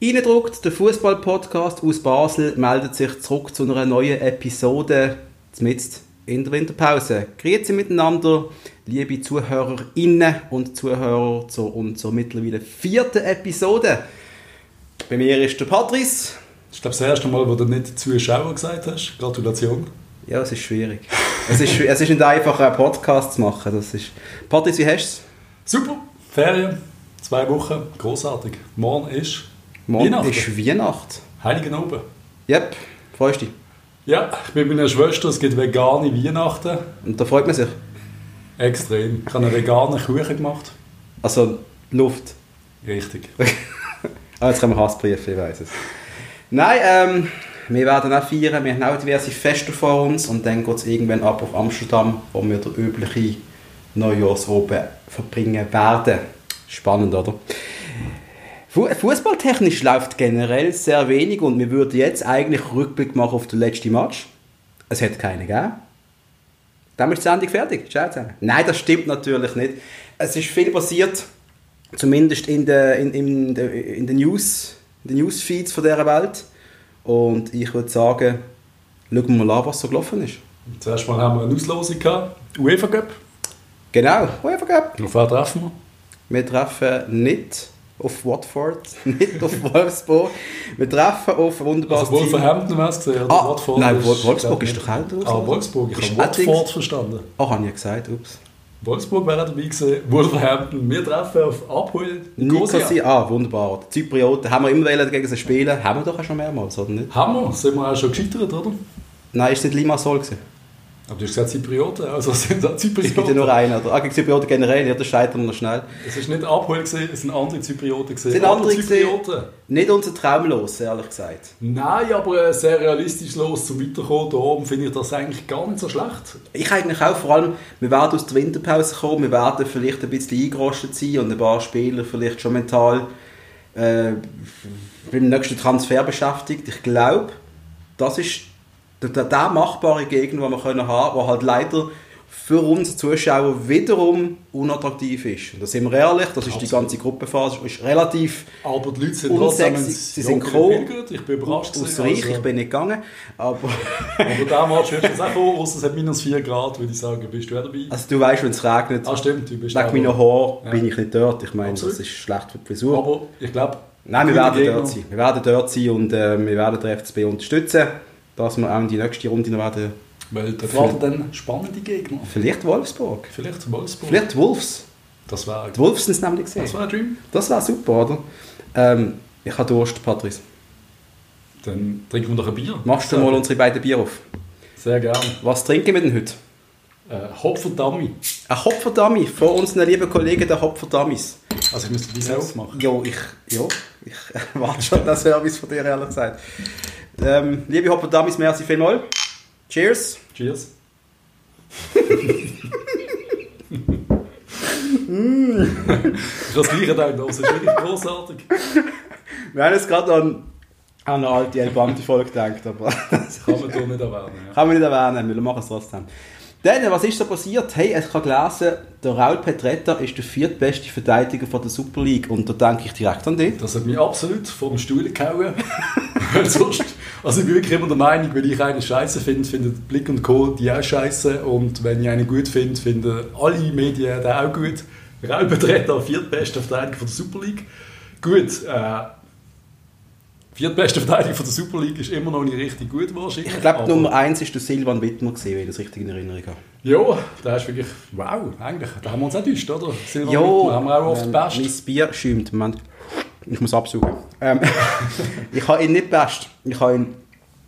Eindruckt, der Fußball-Podcast aus Basel meldet sich zurück zu einer neuen Episode, zumindest in der Winterpause. Grüezi miteinander, liebe Zuhörerinnen und Zuhörer zu unserer mittlerweile vierten Episode. Bei mir ist der Patrice. Das ist glaube das erste Mal, wo du nicht Zuschauer gesagt hast. Gratulation. Ja, es ist schwierig. es, ist, es ist nicht einfach, einen Podcast zu machen. Das ist... Patrice, wie hast du es? Super, Ferien, zwei Wochen, großartig. Morgen ist Morgen Weihnachten. ist Weihnacht. Heiligen Oben. Yep, freust du dich? Ja, ich bin mit meiner Schwester, es gibt vegane Weihnachten. Und da freut man sich? Extrem. Ich habe einen veganen Kuchen gemacht. Also Luft? Richtig. ah, jetzt können wir Hassbriefe, ich weiß es. Nein, ähm, wir werden auch feiern, wir haben auch diverse Feste vor uns und dann geht es irgendwann ab auf Amsterdam, wo wir den üblichen Neujahrsroben verbringen werden. Spannend, oder? Fußballtechnisch läuft generell sehr wenig und wir würden jetzt eigentlich Rückblick machen auf den letzten Match. Es hat keinen gegeben. Dann ist die Sendung fertig. Nein, das stimmt natürlich nicht. Es ist viel passiert, zumindest in den in, in, in de News, in den Newsfeeds von dieser Welt. Und ich würde sagen, schauen wir mal an, was so gelaufen ist. Zuerst mal haben wir eine Auslosung gehabt. UEFA Cup. Genau, UEFA Cup. Auf wen treffen wir? Wir treffen nicht auf Watford, nicht auf Wolfsburg. Wir treffen auf wunderbares also Wolverhampton wäre es gesehen, ah, Watford Nein, ist, Wolfsburg ist doch auch Ah, Wolfsburg, ich habe Watford verstanden. Ah, habe ich gesagt, ups. Wolfsburg wäre dabei gewesen, Wolverhampton. Wir treffen auf Abhol Nicosia. Ah, wunderbar. Die Zyprioten, haben wir immer gegen sie spielen? Haben wir doch auch schon mehrmals, oder nicht? Haben wir, sind wir auch schon gescheitert, oder? Nein, ist nicht Limassol gewesen. Aber du hast gesagt Zyprioten, also sind das Zyprioten? Es gibt ja nur einen, oder? Ah, gegen Zyprioten generell, ja, das scheitern wir noch schnell. Es ist nicht Abhol es sind andere Zyprioten gesehen. Sind andere Zyprioten? Nicht unser Traumlos, ehrlich gesagt. Nein, aber sehr realistisch los zum Weiterkommen. Da oben finde ich das eigentlich gar nicht so schlecht. Ich eigentlich auch, vor allem, wir werden aus der Winterpause kommen, wir werden vielleicht ein bisschen eingerostet sein und ein paar Spieler vielleicht schon mental äh, beim nächsten Transfer beschäftigt. Ich glaube, das ist der, der, der machbare Gegner, den wir können haben können, der halt leider für uns Zuschauer wiederum unattraktiv ist. Und da sind wir ehrlich, das ist Absolut. die ganze Gruppenphase, ist relativ Aber die Leute sind unsexy. Sie sind gekommen. Ich bin überrascht. Aus Reich, also. ich bin nicht gegangen. Aber, aber da Match würdest du auch kommen, außer es hat minus 4 Grad, würde ich sagen. Bist du auch dabei? Also du weißt, wenn es regnet, ah, stimmt, du bist wegen meiner Haare ja. bin ich nicht dort. Ich meine, Absolut. das ist schlecht für die Frisur. Aber ich glaube... Nein, wir werden dort sein. Wir werden dort sein und äh, wir werden den FCB unterstützen dass wir auch in die nächste Runde noch werden. Weil da warten dann spannende Gegner. Vielleicht Wolfsburg. Vielleicht Wolfsburg. Vielleicht Wolfs. Das wäre... Die Wolfs sind es nämlich gesehen. Das wäre ein Dream. Das wäre super, oder? Ähm, ich habe Durst, Patrice. Dann trinken wir doch ein Bier. Machst du mal unsere beiden Bier auf? Sehr gerne. Was trinken wir denn heute? Äh, Hopferdummy. Ein Hopferdummy von unseren lieben Kollegen der Hopferdummies. Also ich müsste die selbst machen? Ja, ich, ja, ich warte schon den Service von dir, ehrlich gesagt. Ähm, liebe Hopperdamis, merci vielmals. Cheers. Cheers. das gleiche da das ist wirklich großartig. Wir haben jetzt gerade an, an eine alte Elbante-Folge gedacht, aber das kann man doch nicht erwähnen. Ja. Kann man nicht erwähnen, wir machen es trotzdem. Dann, was ist so passiert? Hey, ich habe gelesen, der Raul Petretta ist der viertbeste Verteidiger von der Super League und da denke ich direkt an dich. Das hat mich absolut vom Stuhl gehauen. sonst, also ich bin wirklich immer der Meinung, wenn ich einen scheiße finde, finden Blick und Co. die auch scheiße und wenn ich einen gut finde, finden alle Medien den auch gut. Raul Petretta, viertbester Verteidiger von der Super League. Gut, äh, Viertbeste Verteidiger von der Super League ist immer noch nicht richtig gut wahrscheinlich. Ich glaube, Nummer 1 ist der Silvan Wittmer gewesen, wenn ich das richtig in Erinnerung habe. Ja, der ist wirklich, wow, eigentlich, da haben wir uns auch täuscht, oder? Silvan ja, Wittmer haben wir auch oft ähm, best. Mein Bier schäumt, Moment. Ich muss absuchen. Ähm, ich habe ihn nicht best. Ich habe ihn,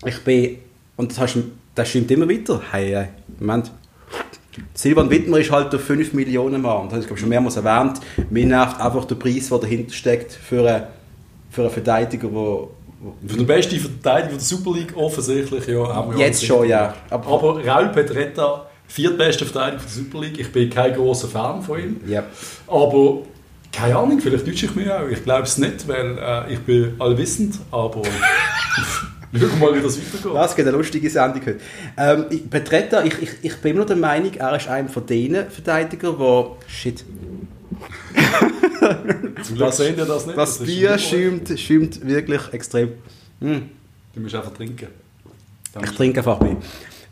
ich bin, und das, hast, das stimmt immer weiter. Hey, hey, Moment. Silvan Wittmer ist halt der 5 Millionen Mann. Das habe ich schon mehrmals erwähnt. Mir nervt einfach der Preis, der dahinter steckt für einen, für einen Verteidiger, der für den besten Verteidiger der Super League offensichtlich, ja. Haben wir Jetzt schon, ja. Aber, Aber Raul Petretta, viertbester Verteidiger der Super League. Ich bin kein großer Fan von ihm. Yep. Aber keine Ahnung, vielleicht täusche ich mich auch. Ich glaube es nicht, weil äh, ich bin allwissend, aber schauen mal, wie das weitergeht. Das geht eine lustige Sendung heute. Ähm, Petretta, ich, ich, ich bin immer der Meinung, er ist einer von denen Verteidigern, der... Shit. Zum Glück seht ihr das nicht. Das ist Bier schäumt, schäumt wirklich extrem. Hm, Du musst einfach trinken. Dann ich trinke einfach mehr.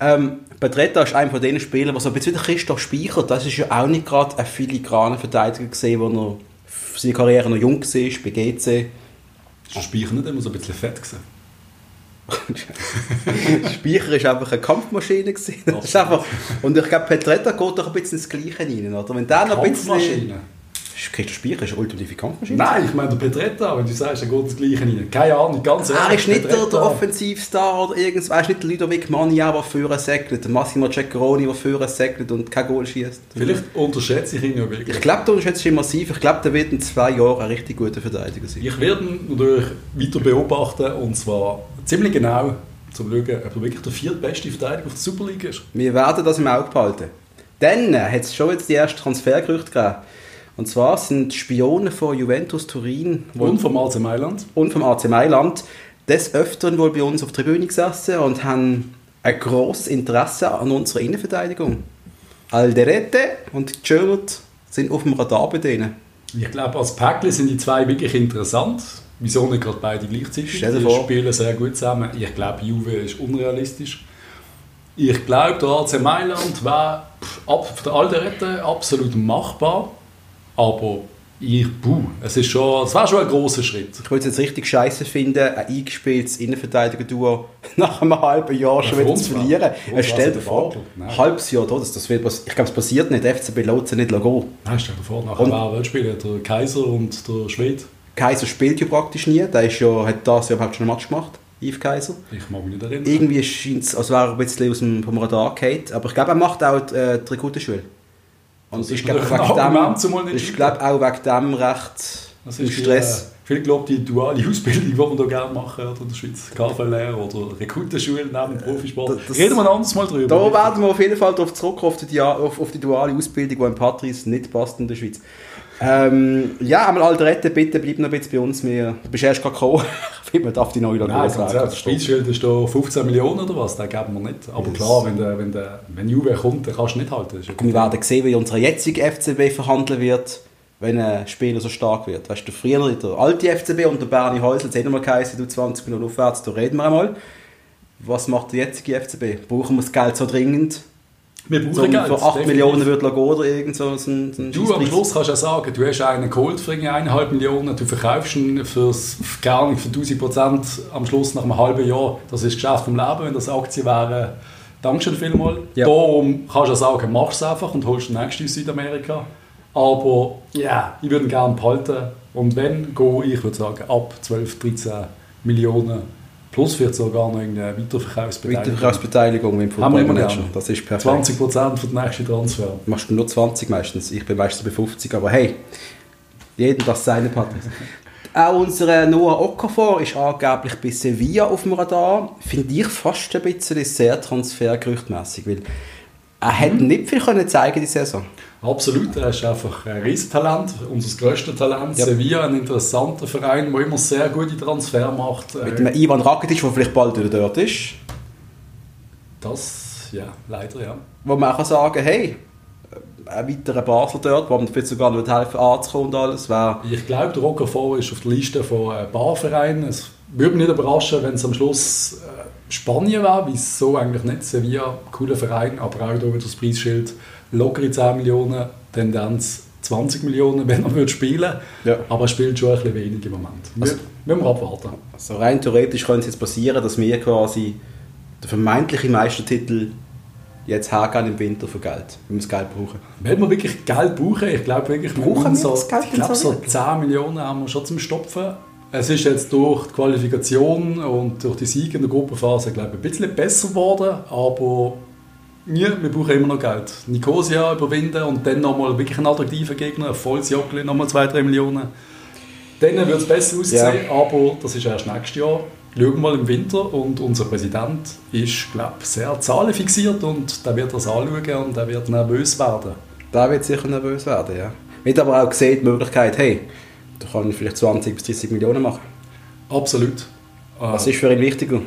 Ähm, Petretta ist einer von den Spielern, der so ein bisschen wie Christoph Speicher, das ist ja auch nicht gerade ein filigraner Verteidiger gesehen, wo er für seine Karriere noch jung war, bei GC. ist der Speicher nicht immer so ein bisschen fett gewesen. Speicher ist einfach eine Kampfmaschine gewesen. Das ist einfach, und ich glaube, Petretta geht doch ein bisschen ins Gleiche rein, oder? Wenn der noch ein bisschen... Kampfmaschine? Christoph Speicher ist eine ultimative Kampfmaschine. Nein, ich meine der Petretta, wenn du sagst, er geht das Gleiche rein. Keine Ahnung, ganz ehrlich. Er ist nicht der, der Petretta- Offensivstar oder irgendwas. Er ist nicht der Ludovic Mania, der führen segelt, der Massimo Ceccaroni, der führen segelt und kein Goal schießt. Vielleicht unterschätze ich ihn ja wirklich. Ich glaube, der unterschätzt ihn massiv. Ich glaube, der wird in zwei Jahren ein richtig guter Verteidiger sein. Ich werde ihn natürlich weiter beobachten und zwar ziemlich genau, um zu schauen, ob er wirklich der viertbeste Verteidiger auf der Superliga ist. Wir werden das im Auge behalten. Dann äh, hat es schon jetzt die ersten Transfergerüchte gegeben. Und zwar sind Spione von Juventus Turin Und vom AC Mailand. und vom AC Mailand des Öfteren wohl bei uns auf der Tribüne gesessen und haben ein grosses Interesse an unserer Innenverteidigung. Alderete und Gilbert sind auf dem Radar bei denen. Ich glaube, als Päckchen sind die zwei wirklich interessant. Wieso nicht gerade beide gleichzeitig? Stell dir die vor. spielen sehr gut zusammen. Ich glaube, Juve ist unrealistisch. Ich glaube, der AC Mailand wäre ab für den Alderette absolut machbar. Aber ich, puh, es ist schon, es wäre schon ein großer Schritt. Ich würde es jetzt richtig scheiße finden, ein eingespieltes Innenverteidiger-Duo nach einem halben Jahr schon Ja, wieder zu verlieren. Äh, Stell dir ein vor. Nein. halbes Jahr, da, das, das wird, ich glaube, es passiert nicht. FCB lässt nicht gehen. Nein, stell dir vor, nachher Und- Weltspieler der Kaiser und der Schwede. Kaiser spielt ja praktisch nie. Der ist ja, hat das Jahr überhaupt schon einen Match gemacht. Yves Kaiser. Ich mag mich nicht erinnern. Irgendwie scheint es, als wäre er ein bisschen aus dem, vom Radar gefallen. Aber ich glaube, er macht auch die, äh, die Rekrutenschule. Und ich glaube, ich scheitern. glaube auch wegen dem recht Das ist Stress. Die, äh, viele glauben, die duale Ausbildung, die wir hier gerne machen oder in der Schweiz, KV-Lehre oder Rekrutenschule neben dem Profisport. das- das- Reden wir ein anderes Mal drüber. Da werden wir auf jeden Fall darauf zurückkommen, auf die, auf, auf die duale Ausbildung, die in Patrice nicht passt in der Schweiz. Ähm, ja, einmal Alderette, bitte bleib noch ein bisschen bei uns. Wir, du bist erst gerade gekommen. Man darf die neue Nein, ehrlich, das Preisschild ist da 15 Millionen oder was, den geben wir nicht. Aber Yes. klar, wenn, der, wenn, der, wenn Juve kommt, dann kannst du nicht halten. Das ja Wir werden sehen, wie unsere jetzige FCB verhandeln wird, wenn ein Spieler so stark wird. Weißt du, früher der alte FCB und der Bernie Häusl, das hat immer geheißen, du 20 Minuten aufwärts, da reden wir einmal. Was macht der jetzige FCB? Brauchen wir das Geld so dringend? Wir brauchen Zum Geld. für 8 definitiv. Millionen würde gehen oder irgend so ein, ein Du, am Schluss kannst du ja sagen, du hast einen geholt für irgendwie eineinhalb Millionen, du verkaufst ihn fürs, gar nicht für 1000 Prozent am Schluss nach einem halben Jahr. Das ist das Geschäft vom Leben, wenn das Aktien wären. Dankeschön vielmals. Ja. Darum kannst du ja sagen, mach es einfach und holst den nächsten aus Südamerika. Aber ja, ich würde ihn gerne behalten. Und wenn, gehe ich würde sagen, ab 12, 13 Millionen plus vielleicht sogar noch irgendeine Weiterverkaufsbeteiligung. Weiterverkaufsbeteiligung im Haben wir gerne. Das ist perfekt. 20 Prozent für den nächsten Transfer. Machst du nur 20 meistens. Ich bin meistens bei 50, aber hey, jeden das seine Partner. Auch unser Noah Okafor ist angeblich bei Sevilla auf dem Radar. Finde ich fast ein bisschen sehr transfergerüchtmässig, weil er hätte nicht viel können zeigen die Saison. Absolut, er ist einfach ein Riesentalent, unser grösstes Talent. Ja. Sevilla, ein interessanter Verein, der immer sehr gute Transfer macht. Mit Äh, dem Ivan Rakitic, der vielleicht bald wieder dort ist, Das, ja, leider, ja. wo man auch kann sagen hey, ein weiterer Basel dort, wo man vielleicht sogar noch helfen anzukommen und alles, wäre Ich glaube, der ist auf der Liste von äh, Barvereinen. Es würde mich nicht überraschen, wenn es am Schluss äh, Spanien wäre, wieso eigentlich nicht. Sevilla, cooler Verein, aber auch hier wieder das Preisschild lockere 10 Millionen, Tendenz 20 Millionen, wenn er würde spielen Ja. Aber er spielt schon ein bisschen wenig im Moment. Wir, Also- müssen wir abwarten. Also rein theoretisch könnte es jetzt passieren, dass wir quasi den vermeintlichen Meistertitel jetzt hergehen im Winter für Geld, wenn wir das Geld brauchen. Wenn wir wirklich Geld brauchen, ich glaube wirklich, wir Brauchen wir das Geld ich glaube, so so 10 Millionen haben wir schon zum Stopfen. Es ist jetzt durch die Qualifikation und durch die Siege in der Gruppenphase, glaube ich, ein bisschen besser geworden, aber ja, wir brauchen immer noch Geld. Nicosia überwinden und dann nochmal wirklich einen attraktiven Gegner, ein volles Joggeli, nochmal 2-3 Millionen. Dann wird es besser aussehen, aber das ist erst nächstes Jahr. Schauen wir mal im Winter und unser Präsident ist, glaube ich, sehr zahlenfixiert und der wird das anschauen und der wird nervös werden. Da wird sicher nervös werden, ja. Wir haben aber auch gesehen, die Möglichkeit, hey, da kann ich vielleicht 20 bis 30 Millionen machen. Absolut. Äh, Was ist für ihn wichtiger?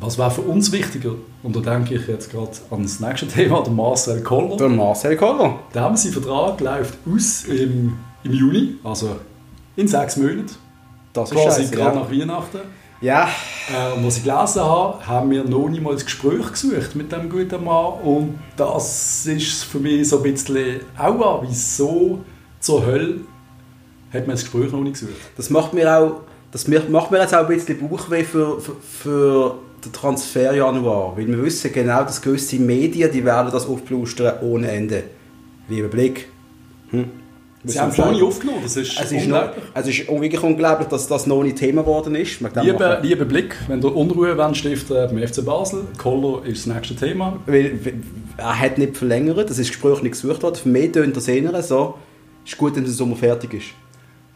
Was wäre für uns wichtiger? Und da denke ich jetzt gerade an das nächste Thema, der Marcel Koller. Der Marcel Koller. Der sein Vertrag läuft aus im im Juni, also in sechs Monaten. Das ist Quasi gerade ja. nach Weihnachten. Ja, Äh, und was ich gelesen habe, haben wir noch nie mal ein Gespräch gesucht mit dem guten Mann. Und das ist für mich so ein bisschen auch wieso zur Hölle hat man das Gespräch noch nicht gesucht. das macht mir auch, das macht mir jetzt auch ein bisschen Bauchweh für, für, für den Transfer Januar, weil wir wissen genau, dass gewisse Medien, die werden das aufblustern ohne Ende. Lieber Blick. Hm? Sie haben es noch nicht aufgenommen, das ist Es ist, noch, unglaublich. es ist wirklich unglaublich, dass das noch nicht Thema geworden ist. Lieber, lieber Blick, wenn du Unruhe wollt stiften beim FC Basel, Koller ist das nächste Thema. Weil, er hat nicht verlängert, das ist Gespräch nicht gesucht worden. Für mich tönt das eher so, ist gut, wenn der Sommer fertig ist.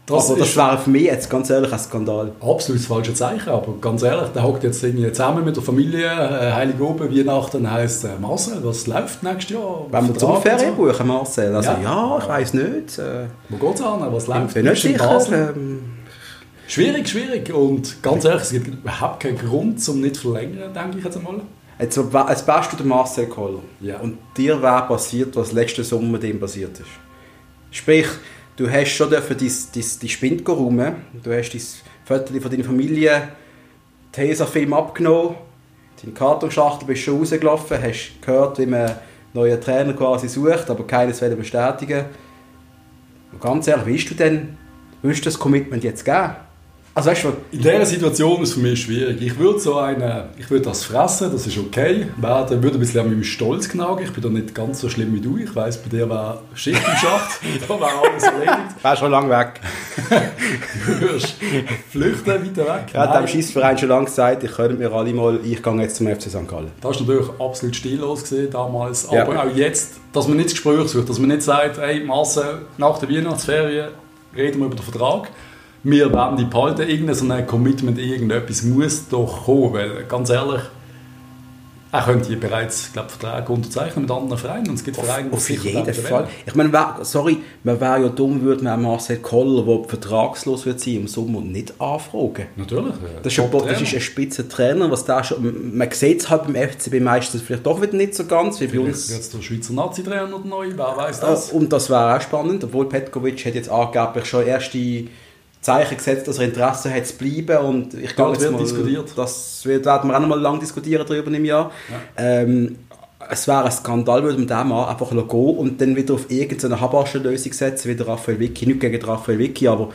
Das aber das ist wäre für mich jetzt ganz ehrlich ein Skandal. absolut das falsche Zeichen, aber ganz ehrlich, der hockt jetzt irgendwie zusammen mit der Familie, äh, Heilige Oben, Weihnachten, heisst äh, Marcel, was läuft nächstes Jahr? Wenn wir zum Ferien buchen, Marcel, also ja, Ja. ich weiß nicht. Äh, Wo geht's an? Was ich läuft? bin nicht sicher. Ähm, Schwierig, schwierig. Und ganz ehrlich, es gibt überhaupt keinen Grund, zum nicht zu verlängern, denke ich jetzt einmal. jetzt, als bist du der Marcel Koller. Ja. Und dir wäre passiert, was letzten Sommer dem passiert ist. Sprich, du hast schon dürfen dein, dein, dein Spind räumen. Du hast dein Foto von deiner Familie, Tesafilm abgenommen, deine Kartonschachtel bist schon rausgelaufen, hast gehört, wie man neuen Trainer quasi sucht, aber keines will bestätigen. Und ganz ehrlich, willst du denn willst du das Commitment jetzt geben? Also weißt du, In dieser Situation ist es für mich schwierig. Ich würde so eine, ich würde das fressen, das ist okay. Werde, würde ein bisschen an meinem Stolz knagen. Ich bin da nicht ganz so schlimm wie du. Ich weiss, bei dir war Schicht im Schacht. da war alles erledigt. wärst schon lange weg. Du würdest flüchten, weiter weg. Hat Nein. dem Scheissverein schon lange gesagt, ich könnte mir alle mal, ich gehe jetzt zum FC St. Gallen. Das war natürlich absolut stillos gesehen damals. Ja. Aber auch jetzt, dass man nicht das Gespräch sucht, dass man nicht sagt, hey Marcel, nach der Weihnachtsferien reden wir über den Vertrag. Wir werden die behalten. Irgendein so ein Commitment, irgendetwas muss doch kommen. Weil, ganz ehrlich, er könnte hier bereits glaub, Verträge unterzeichnen mit anderen Vereinen. Und es gibt Vereine, die Auf jeden Fall. Ich meine, sorry, man wäre ja dumm, würde man Marcel Koller, der vertragslos wird sein, im Sommer nicht anfragen. Natürlich. Das ist, ein, das ist ein spitzer Trainer, was da schon, man sieht es halt beim FCB meistens vielleicht doch wieder nicht so ganz, wie bei Vielleicht uns. wird es der Schweizer Nazi-Trainer neu, wer weiß Äh, das. Und das wäre auch spannend, obwohl Petkovic hat jetzt angeblich schon erste Zeichen gesetzt, dass er Interesse hat zu bleiben und ich glaube, das wird mal, diskutiert. Das wird, werden wir auch noch mal lange diskutieren darüber im Jahr. Ähm, es wäre ein Skandal, würde man den Mann einfach gehen und dann wieder auf irgendeine Habasche-Lösung setzen, wie der Raphael Vicky. Nicht gegen Raphael Vicky, aber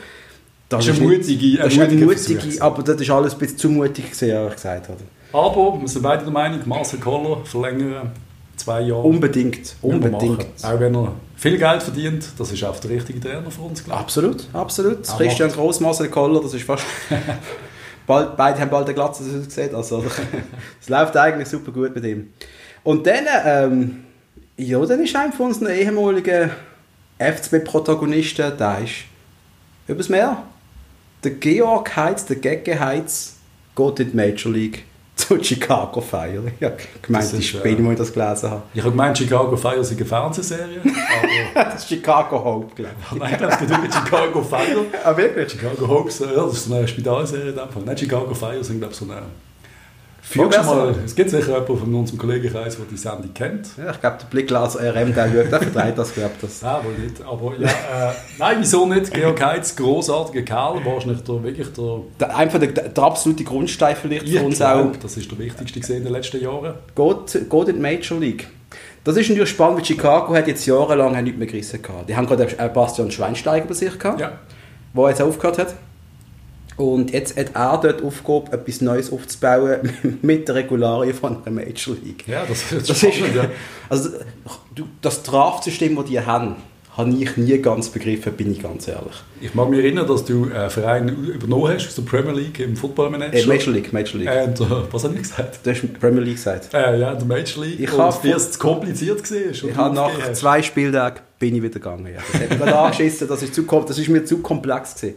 das, Das ist eine mutige- das eine mutige, Versuch. aber das ist alles ein bisschen zu mutig gewesen, ehrlich gesagt. Oder? Aber wir sind beide der Meinung, Marcel Koller verlängern zwei Jahre. Unbedingt, unbedingt. Auch wenn er viel Geld verdient, das ist auch der richtige Trainer für uns, glaube ich. Absolut, absolut. Er Christian Gross, Marcel Koller, das ist fast... bald, beide haben bald eine Glatze das gesehen. Also, es läuft eigentlich super gut mit ihm. Und dann, ähm, ja, dann ist einer von unseren ehemaligen FCB-Protagonisten, der ist übers Meer. Der Georg Heitz, der Gege Heitz, geht in die Major League zu Chicago Fire. Ich habe gemeint, Das ist, Spiele, äh, wo ich das gelesen habe. Ich habe gemeint, Chicago Fire sei eine Fernsehserie, Das ist Chicago Hope, glaube ich. nein, es geht über Chicago Fire. Ah, wirklich? Chicago Hopes, ja, das ist eine Spitalserie in dem Fall. Nein, Chicago Fire sind, glaube ich, so eine... Besser. mal, es gibt sicher jemanden von unserem Kollegenkreis, der die Sendung kennt. Ja, ich glaube, der Blickglas RM, der schaut, der vertreibt das, glaube ich. Das. Ja, wohl nicht. Aber ja, äh, nein, wieso nicht? Georg Heitz, großartiger Kerl, wahrscheinlich der, wirklich der... Der, einfach der, der absolute Grundstein vielleicht für Ich uns glaub, auch. das ist der wichtigste gesehen in den letzten Jahren. Geht, geht in die Major League. Das ist natürlich spannend, weil Chicago hat jetzt jahrelang nichts mehr gerissen gehabt. Die haben gerade einen Bastian Schweinsteiger bei sich gehabt, Ja. der jetzt aufgehört hat. Und jetzt hat er dort Aufgabe, etwas Neues aufzubauen mit der Regularien von der Major League. Ja, das wird Das ist, spannend, ja. also, das Draftsystem, das die haben, habe ich nie ganz begriffen, bin ich ganz ehrlich. Ich mag mich erinnern, dass du einen Verein übernommen hast aus der Premier League im Football Manager. Äh, Major League, Major League. Und, äh, was habe ich gesagt? Du hast Premier League gesagt. Äh, ja, der Major League. Ich und dir es zu kompliziert gesehen Ich habe nach zwei Spieltagen bin ich wieder gegangen. Ja. Das hat mich angeschissen, das ist, zu, das ist mir zu komplex gewesen.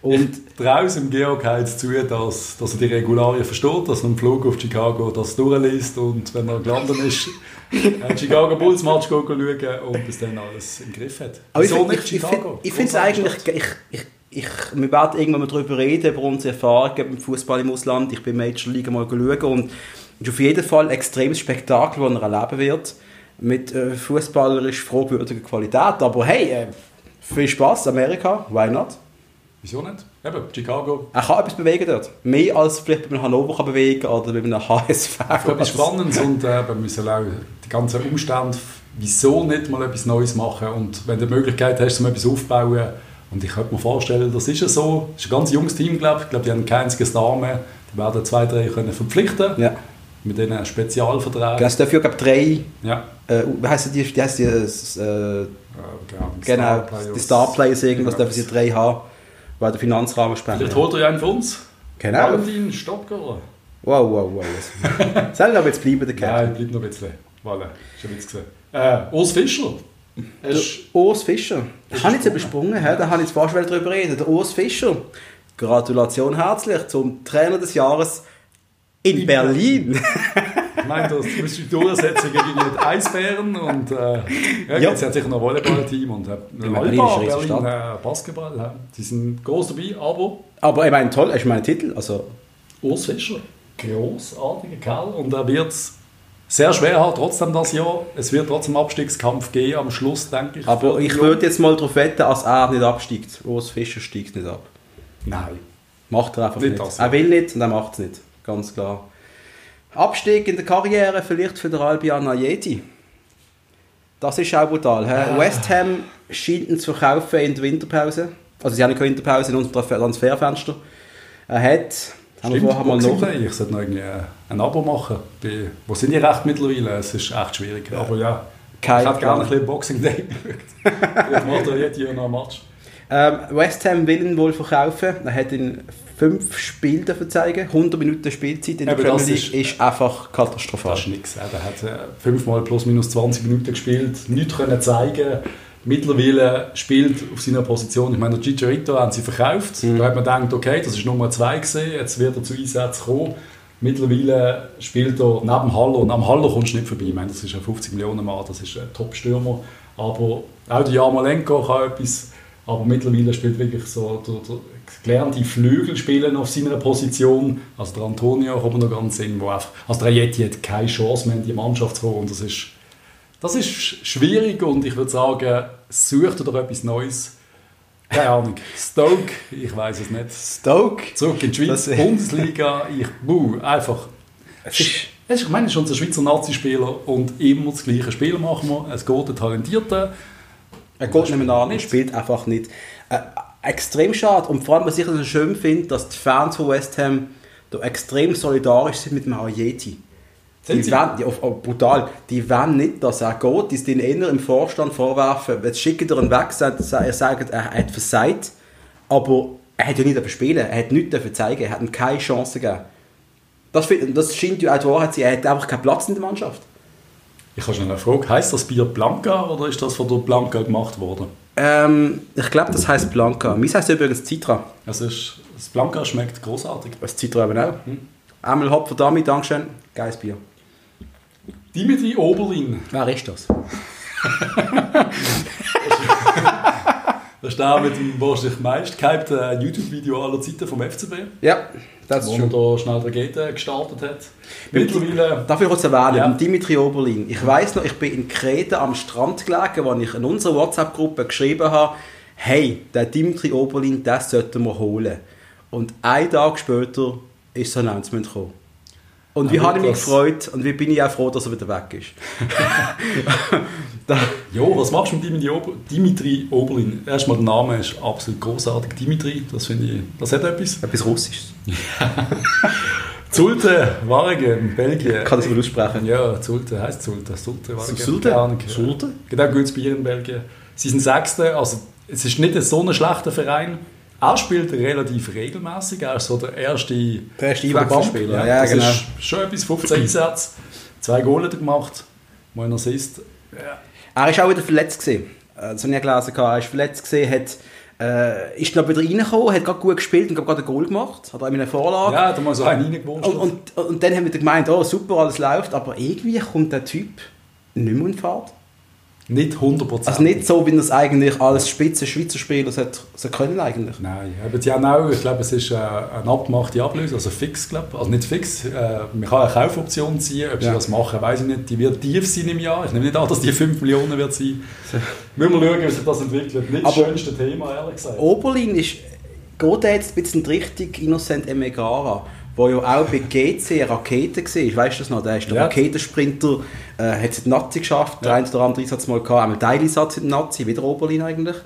Und Ich traue im Georg Heitz zu, dass, dass er die Regularien versteht, dass er im Flug auf Chicago das durchliest und wenn er gelandet ist, einen Chicago Bulls Match schauen und bis dann alles im Griff hat. aber ich, Wieso ich, ich, find- ich finde es eigentlich, ich, ich, ich, wir werden irgendwann mal darüber reden, über unsere Erfahrungen mit Fußball im Ausland. Ich bin Major League mal schauen und es ist auf jeden Fall ein extremes Spektakel, das er erleben wird, mit äh, fußballerisch fragwürdiger Qualität. Aber hey, äh, Viel Spaß, Amerika, why not? Wieso nicht? Eben, Chicago. Er kann etwas bewegen dort. Mehr als vielleicht bei einem Hannover kann bewegen oder bei einem HSV. Etwas Spannendes und äh, wir müssen auch die ganzen Umstände, wieso nicht mal etwas Neues machen und wenn du die Möglichkeit hast, um etwas aufzubauen und ich könnte mir vorstellen, das ist ja so, es ist ein ganz junges Team, glaube ich, ich glaube, die haben kein einziges Dame, die werden zwei, drei können verpflichten Ja. mit diesen Spezialverträgen. Es dürfen ja, glaube drei, Ja. äh, wie heissen die, wie heissen die äh, äh, Äh, genau, genau, die Star-Players irgendwas Genau. dürfen sie drei haben, weil der Finanzrahmen spenden. Vielleicht holt er ja einen von uns. Genau. Valentin Stocker. Wow, wow, wow. Soll aber jetzt bleiben, der Kerl. Nein, bleibt noch ein bisschen. Voilà, schon Witz gesehen. Äh, Urs Fischer. Er Urs Fischer. Das habe ich jetzt übersprungen, hä? da habe ich jetzt fast darüber reden. Der Urs Fischer. Gratulation herzlich zum Trainer des Jahres in In Berlin. Ich meine, das müsste ich durchsetzen gegen die Eisbären und äh, ja, Ja. jetzt hat sicher noch ein Volleyballteam und äh, Volleyball, Berlin, äh, Basketball, ja. die sind groß dabei, aber Aber ich meine, toll, ist mein Titel. Also, Urs Fischer, großartiger Kerl und er wird es sehr schwer haben, trotzdem das Jahr. Es wird trotzdem Abstiegskampf geben am Schluss, denke ich. aber ich würde jetzt mal darauf wetten, dass er nicht absteigt. Urs Fischer steigt nicht ab. Nein. Macht er einfach Nicht nicht. das, ja. Er will nicht und er macht es nicht. Ganz klar. Abstieg in der Karriere vielleicht für den Albion Ayeti. Das ist auch brutal. Ah. West Ham scheint ihn zu verkaufen in der Winterpause. Also sie haben keine Winterpause in unserem Transfer- Transferfenster. Er hat, haben wir Stimmt, vorher mal noch... Ich sollte noch irgendwie äh, ein Abo machen. Bei, wo sind die recht mittlerweile? Es ist echt schwierig. Aber ja, Kein ich hätte gerne ein bisschen Boxing Day geschaut. Vielleicht macht er jedes Jahr noch einen Match. Ähm, West Ham will ihn wohl verkaufen. Er hat in fünf Spielen dafür zeigen. 100 Minuten Spielzeit in der das League ist, ist- einfach katastrophal. Das ist nichts. Er hat äh, fünfmal plus minus 20 Minuten gespielt, nichts können zeigen. Mittlerweile spielt auf seiner Position, ich meine, der Chicharito haben sie verkauft. Mhm. Da hat man gedacht, okay, das ist Nummer zwei gesehen, jetzt wird er zu Einsätzen kommen. Mittlerweile spielt er neben Haller. Neben Haller kommst du nicht vorbei. Ich meine, das ist ein 50 Millionen Mann, das ist ein Top-Stürmer. Aber auch der Jamalenko kann etwas. Aber mittlerweile spielt wirklich so der, der gelernte Flügelspieler auf seiner Position. Also der Antonio kommt noch ganz in, wo einfach, also der Ayeti hat keine Chance mehr in die Mannschaft zu kommen. Und das ist, das ist schwierig und ich würde sagen, sucht doch etwas Neues. Keine Ahnung. Stoke, ich weiß es nicht. Stoke. Zurück in die Schweiz, Das- Bundesliga, ich, buh, einfach. Es ist, Es ist- Ich meine, es ist unser Schweizer Nazi-Spieler und immer das gleiche Spiel machen wir. Es geht der Talentierte. Er geht nicht mehr an, er spielt einfach nicht. Äh, extrem schade. Und vor allem, was ich so schön finde, dass die Fans von West Ham da extrem solidarisch sind mit dem Ayeti. Die wollen, die, oh, brutal, die wollen nicht, dass er geht, die es den eher im Vorstand vorwerfen. Jetzt schicken ihr ihn weg, er sagt, er hat versagt, aber er hat ja nicht spielen er hat nichts dafür zeigen, er hat ihm keine Chance gegeben. Das, das scheint ja auch die Wahrheit zu sein, er hat einfach keinen Platz in der Mannschaft. Ich habe schon eine Frage. Heißt das Bier Blanca oder ist das von der Blanca gemacht worden? Ähm, ich glaube, das heißt Blanca. Meins heißt übrigens Citra. Es ist, das Blanca schmeckt großartig. Das Citra eben auch. Einmal Hopfer Dami, Dankeschön. Geiles Bier. Dimitri Oberlin. Wer ist das? Das ist der mit dem wahrscheinlich meist gehypten äh, YouTube-Video aller Zeiten vom FCB, Ja, das wo ist man schon. da schnell Raketen gestartet hat. Mittlerweile... Darf ich kurz erwähnen, Ja. Dimitri Oberlin. Ich weiß noch, ich bin in Kreta am Strand gelegen, wo ich in unserer WhatsApp-Gruppe geschrieben habe, hey, der Dimitri Oberlin, das sollten wir holen. Und einen Tag später ist das Announcement gekommen. Und wie habe ich mich gefreut und wie bin ich auch froh, dass er wieder weg ist. Jo, was machst du mit Dimitri, Ober Dimitri Oberlin? Erstmal der Name ist absolut großartig. Dimitri, das finde ich, das hat etwas. etwas Russisches. Zulte, Waregem, Belgien. Ich kann das mal aussprechen. Ja, Zulte heißt Zulte. Zulte, Waregem. Zulte? Zulte? Genau, gutes Bier in Belgien. Sie sind Sechste, also es ist nicht so ein schlechter Verein. Er spielt relativ regelmäßig. Er ist so der erste, Der erste. Einwechselspieler, ja, das genau. ist schon etwas, 15 Einsätze, zwei Goal hat er gemacht, er Assist. Ja. Er ist auch wieder verletzt gewesen. Äh, Das habe ich gelesen. Er ist verletzt gewesen, hat, äh, ist noch wieder reingekommen, hat gerade gut gespielt und gerade ein Goal gemacht. Hat auch eine Vorlage. Ja, da mal so einen reingewurscht. Und, und, und dann haben wir gemeint, oh super, alles läuft, aber irgendwie kommt der Typ nicht mehr in Fahrt. Nicht 100%. Also nicht so, wie es eigentlich als Spitze Schweizer Spieler sollte, sollte können eigentlich. Nein, aber haben auch, ich glaube, es ist äh, eine abgemachte Ablöse, also fix, glaube. Also nicht fix, äh, man kann eine Kaufoption ziehen, ob sie Ja. das machen, weiß ich nicht. Die wird tief sein im Jahr. Ich nehme nicht an, dass die 5 Millionen wird sein. Müssen wir schauen, wie sich das entwickelt. Nicht das Aber- schönste Thema, ehrlich gesagt. Oberlin ist, geht jetzt ein bisschen die Richtung Innocent Emegara, wo ja auch bei GC eine Rakete war, weißt du das noch? Der ist der Ja. Raketensprinter, äh, hat es in die Nazi geschafft, der Ja. eine oder andere Einsatz mal gehabt, einmal Teileinsatz in der Nazi, wieder Oberlin eigentlich.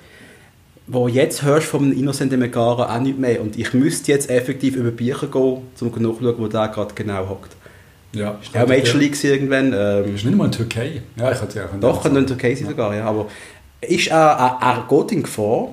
Wo jetzt hörst du von Innocent Emegara auch nicht mehr und ich müsste jetzt effektiv über Bücher gehen, um nachzuschauen, wo der gerade genau hockt. Ja, Ist auch Major League irgendwann. Ähm, Ist nicht mal in der Türkei. Ja, ich hätte ja doch, kann in der Türkei sein sogar, ja. Aber ist er, er, er geht in Gefahr,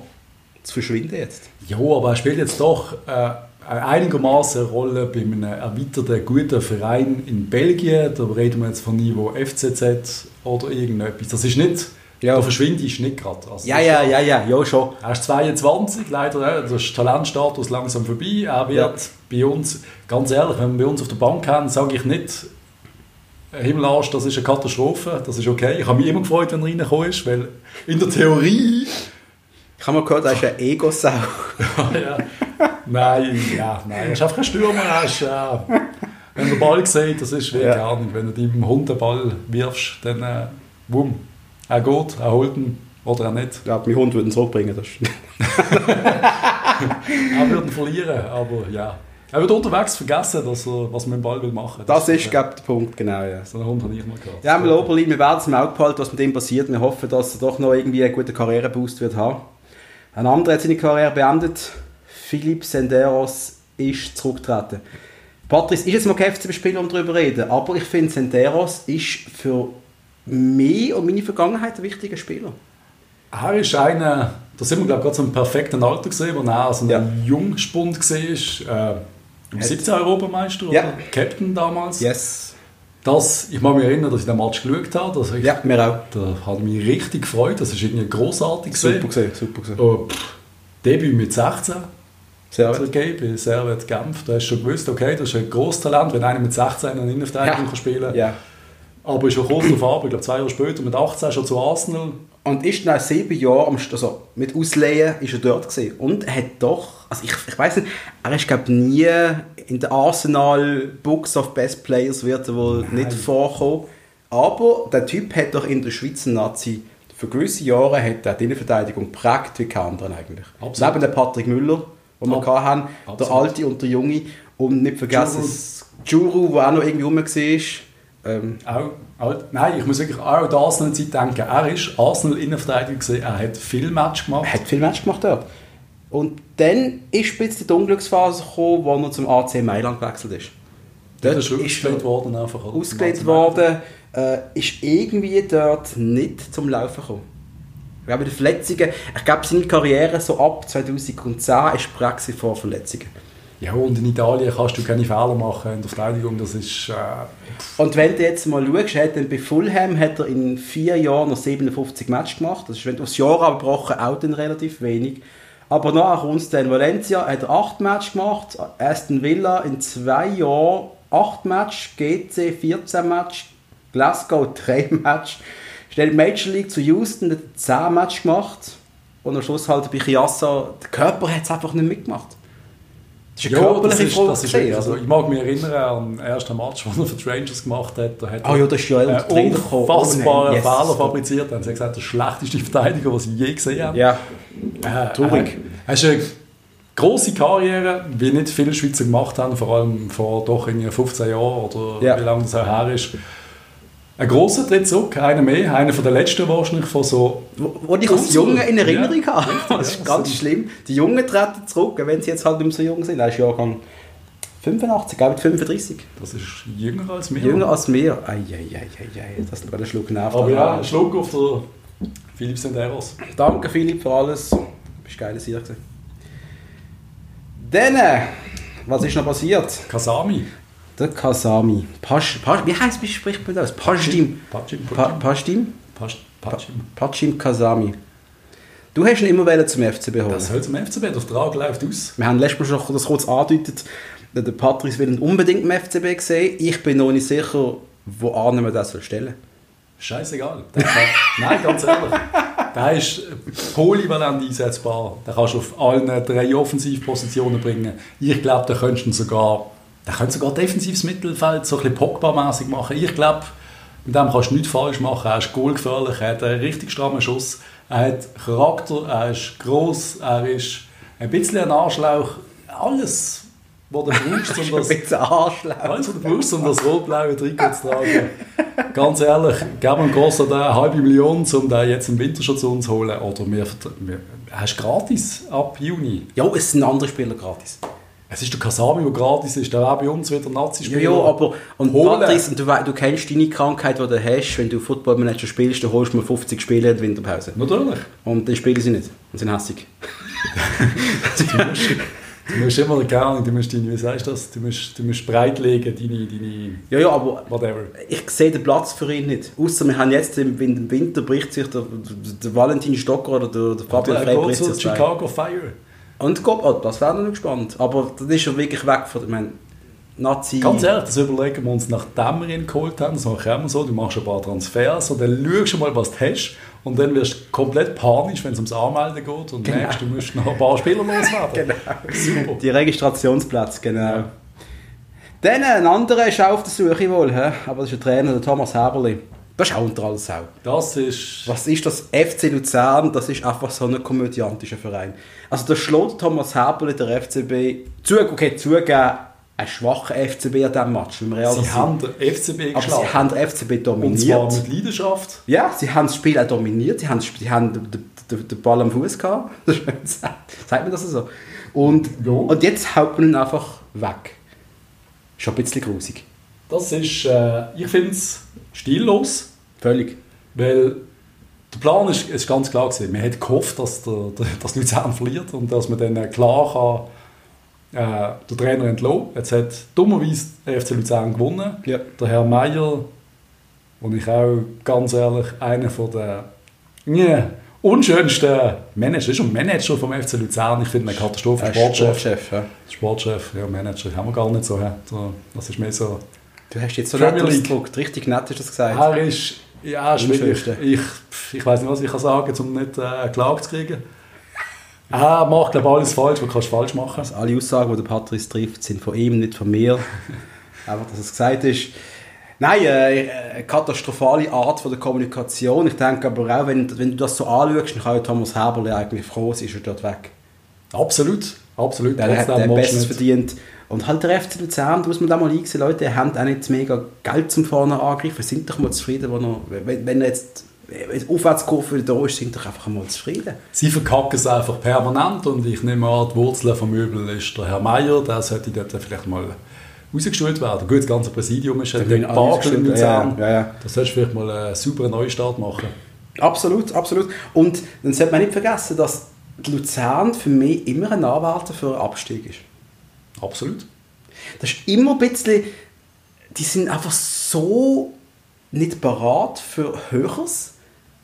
zu verschwinden jetzt? Ja, aber er spielt jetzt doch äh, einigermaßen eine Rolle bei einem erweiterten guten Verein in Belgien. Da reden wir jetzt von Niveau FCZ oder irgendetwas. Das ist nicht, Ja. da verschwinde ich nicht gerade. Also, Ja, ja, ja, ja, ja, schon. Er ist 22, leider, ja, das ist Talentstatus langsam vorbei. Er wird bei uns, ganz ehrlich, wenn wir bei uns auf der Bank haben, sage ich nicht, Himmelarsch, das ist eine Katastrophe, das ist okay. Ich habe mich immer gefreut, wenn er reingekommen ist, weil in der Theorie Ich habe mal gehört, er ist ein Ego-Sau. ja. Nein, ja, nein, er ist einfach kein Stürmer. Er ist, äh, wenn der Ball sieht, das ist wie Ja. keine Ahnung. Wenn du deinem Hund den Ball wirfst, dann äh, wumm, er geht, er holt ihn oder er nicht. Ich glaube, mein Hund würde ihn zurückbringen. Das Er würde ihn verlieren, aber ja. Er wird unterwegs vergessen, dass er, was man mit dem Ball will machen. das ist, ja. glaube der Punkt, genau. Ja, So einen Hund habe ich mal gehabt. ja mal Oberlin, wir werden es im Auge behalten, was mit ihm passiert. Wir hoffen, dass er doch noch irgendwie einen guten Karriereboost wird haben. Ein anderer hat seine Karriere beendet. Philipp Senderos ist zurückgetreten. Patrice, ist jetzt mal kein FCB-Spieler, um darüber zu reden, aber ich finde, Senderos ist für mich und meine Vergangenheit ein wichtiger Spieler. Er ist einer, da sind wir glaube ich gerade so im perfekten Alter gesehen, wo er so ein Ja. Jungspund war. Äh, um 17 Europameister Ja. oder Captain damals. Yes. Das, ich mag mich erinnern, dass ich den Match geschaut habe. Das, Ja, mir auch. Da hat mich richtig gefreut. Das ist irgendwie großartig Super gesehen. super gesehen. Oh, Debüt mit 16 Zu gut. geben bei Servet Genf. Da hast du schon gewusst, okay, das ist ein grosses Talent, wenn einer mit 16 einen Innenverteidigung kann spielen kann. Ja. Aber ist schon kurz darauf ab, ich glaube zwei Jahre später mit 18 schon zu Arsenal. Und ist nach sieben Jahren, St- also mit Auslehen, ist er dort gewesen. Und er hat doch, also ich, ich weiß nicht, er ist glaube nie in der Arsenal Books of Best Players wird er wohl Nein. nicht vorkommen. Aber der Typ hat doch in der Schweizer Nazi für gewisse Jahre hat er die Innenverteidigung geprägt wie kein anderer eigentlich. Absolut. Neben dem Patrick Müller, den wir Ab- hatten, der. Alte und der Junge. Und nicht vergessen, Juru, der auch noch irgendwie rum war. Ähm, Auch, auch, nein, ich muss wirklich auch an die Arsenal-Zeit denken. Er ist Arsenal-Innenverteidiger. Er hat viel Match gemacht. Er hat viel Match gemacht dort. Und dann ist ein die Unglücksphase gekommen, wo er zum AC Mailand gewechselt ist. Dort Dort ist ausgelegt worden. Einfach ausgelegt worden, äh, ist irgendwie dort nicht zum Laufen gekommen. Ich glaube, die Verletzungen, ich glaube, seine Karriere so ab 2010 ist Praxis vor Verletzungen. Ja, und in Italien kannst du keine Fehler machen in der Verteidigung. Das ist... Äh, Und wenn du jetzt mal schaust, hat er bei Fulham hat er in vier Jahren noch 57 Matches gemacht. Das ist, wenn du aufs Jahr abgebrochen, auch dann relativ wenig. Aber kommt es dann Valencia, hat er 8 Matches gemacht. Aston Villa in zwei Jahren 8 Matches. GC 14 Matches. Glasgow 3 Matches. Schnell Major League zu Houston, hat er 10 Matches gemacht. Und am Schluss halt bei Chiassa, der Körper hat es einfach nicht mitgemacht. Das ist eine ja, das körperliche ist, das ist gewesen, wirklich so. also. Ich mag mich erinnern an den ersten Match, den er für die Rangers gemacht hat. Da hat Ah ja, das ist ja einen unfassbaren Oh nein, yes. Fehler fabriziert. Dann haben sie gesagt, der schlechteste Verteidiger, den sie je gesehen haben. Ja, Äh, Traurig. Äh, hast eine grosse Karriere, wie nicht viele Schweizer gemacht haben, vor allem vor doch irgendwie 15 Jahren oder Ja. wie lange das auch her ist. Ein grosser Tritt zurück, einer mehr, einer von der letzten wahrscheinlich von so... Wo, wo ich als Junge in Erinnerung Ja, habe. Das ist ja, ganz das schlimm. Die Jungen treten zurück, wenn sie jetzt halt nicht mehr so jung sind. Er ist Jahrgang 85, glaube ich, 35. Das ist jünger als mir. Jünger als mir. Eieieiei, das ist ein Schluck Nerv. Aber ja, ein Schluck auf der Philipp Senderos. Danke Philipp für alles. Du bist ein geiler Sieg. gewesen. Dann, was ist noch passiert? Kasami. Der Kasami. Pasch, Pasch, wie heißt wie spricht man das? Paschdim. Pachim. Pa, Paschdim? Pasch- Pachim. Pachim Kasami. Du hast ihn immer wollen zum FCB holen. Das soll zum FCB, der Vertrag läuft aus. Wir haben letztes Mal schon das kurz angedeutet, der Patrice will ihn unbedingt im FCB sehen. Ich bin noch nicht sicher, wo wir das stellen Scheißegal. Nein, ganz ehrlich. Der ist polyvalent einsetzbar. Den kannst du auf allen drei Offensivpositionen bringen. Ich glaube, da könntest du ihn sogar, der könnte sogar defensives Mittelfeld so ein bisschen Pogba-mäßig machen. Ich glaube, mit dem kannst du nichts falsch machen. Er ist goalgefährlich, er hat einen richtig strammen Schuss, er hat Charakter, er ist gross, er ist ein bisschen ein Arschlauch. Alles, was du brauchst, um das, Ein alles, was du brauchst, um das rot-blaue Trikot zu tragen. Ganz ehrlich, geben wir Grosso eine halbe Million, um den jetzt im Winter schon zu uns zu holen. Oder wir, wir, hast gratis ab Juni. Ja, es sind andere Spieler gratis. Es ist der Kasami, der gratis ist. Der wäre bei uns wieder Ja, Nazi-Spieler. ja, aber und Holen. Patrice, du, du kennst deine Krankheit, die du hast, wenn du Football Manager spielst, dann holst du mal 50 Spiele in der Winterpause. Natürlich. Und dann spielen sie nicht und sind hässig. Du musst immer gerne, du musst deine, wie sagst du das? Du musst, du musst breitlegen, deine, deine, Ja, ja, aber whatever. ich sehe den Platz für ihn nicht. Außer wir haben jetzt im, im Winter bricht sich der, der Valentin Stocker oder der, der Fabian Frey bricht sich. Chicago Fire. Und Gott, oh, das wäre noch gespannt. Aber dann ist er wirklich weg von ich meine, Nazi. Ganz ehrlich, das überlegen wir uns, nachdem wir ihn geholt haben. Das machen wir immer so. Du machst ein paar Transfers und dann schaust du mal, was du hast. Und dann wirst du komplett panisch, wenn es ums Anmelden geht und Genau. merkst, du musst noch ein paar Spieler loswerden. Genau. Super. Die Registrationsplätze, genau. Ja. Dann ein anderer ist auch auf der Suche wohl, aber das ist der Trainer, der Thomas Häberli. Das ist auch unter alles Sau. Das ist... Was ist das FC Luzern? Das ist einfach so ein komödiantischer Verein. Also da schlägt Thomas Häberli der FCB, zu, okay, zugeben, ein schwacher FCB an diesem Match, wenn wir Sie sind. haben den FCB aber geschlagen. sie haben den FCB und zwar dominiert. mit Leidenschaft. Ja, sie haben das Spiel auch dominiert. Sie haben, sie haben den, den, den Ball am Fuß gehabt. Sagt man das so? Und, Ja. und jetzt haut man ihn einfach weg. Schon ein bisschen grusig. Das ist... Äh, ich finde es stillos. Völlig. Weil der Plan ist, ist ganz klar gewesen. Man hat gehofft, dass, der, der, dass Luzern verliert und dass man dann äh, klar kann, äh, den Trainer entlassen. Jetzt hat dummerweise der FC Luzern gewonnen. Ja. Der Herr Meier, und ich auch ganz ehrlich einer von der yeah, unschönsten Manager, ist ein Manager vom FC Luzern. Ich finde eine Katastrophe. Äh, Sportchef. Sportchef, ja. Sportchef, ja, Manager haben wir gar nicht so. Das ist mehr so. Du hast jetzt so nett ausgedrückt. Richtig nett hast du das gesagt. Er ist, ja, schwierig. Ich, ich weiß nicht, was ich kann sagen kann, um nicht äh, Klage zu kriegen. Er macht, glaube ich, alles falsch, was kannst du falsch machen. Also alle Aussagen, die der Patrice trifft, sind von ihm, nicht von mir. Einfach, dass es gesagt ist. Nein, äh, eine katastrophale Art von der Kommunikation. Ich denke aber auch, wenn, wenn du das so anschaust, dann kann ja Thomas Häberli eigentlich froh sein, ist er dort weg. Absolut, absolut. Der hat Besseres nicht- verdient. Und halt der FC Luzern, da muss man da mal einsehen, Leute, die haben auch nicht mega Geld zum vorne angreifen. Sind doch mal zufrieden, wenn, er, wenn, wenn er jetzt wenn die Aufwärtskurve wieder da ist, sind doch einfach mal zufrieden. Sie verkacken es einfach permanent und ich nehme an, die Wurzel vom Möbel ist der Herr Meier, der sollte dort vielleicht mal rausgestellt werden. Gut, das ganze Präsidium ist der alle Bakel in Luzern. ja, ja, ja. Da solltest du vielleicht mal einen sauberen Neustart machen. Absolut, absolut. Und dann sollte man nicht vergessen, dass Luzern für mich immer ein Anwärter für einen Abstieg ist. Absolut. Das ist immer ein bisschen, die sind einfach so nicht parat für Höheres,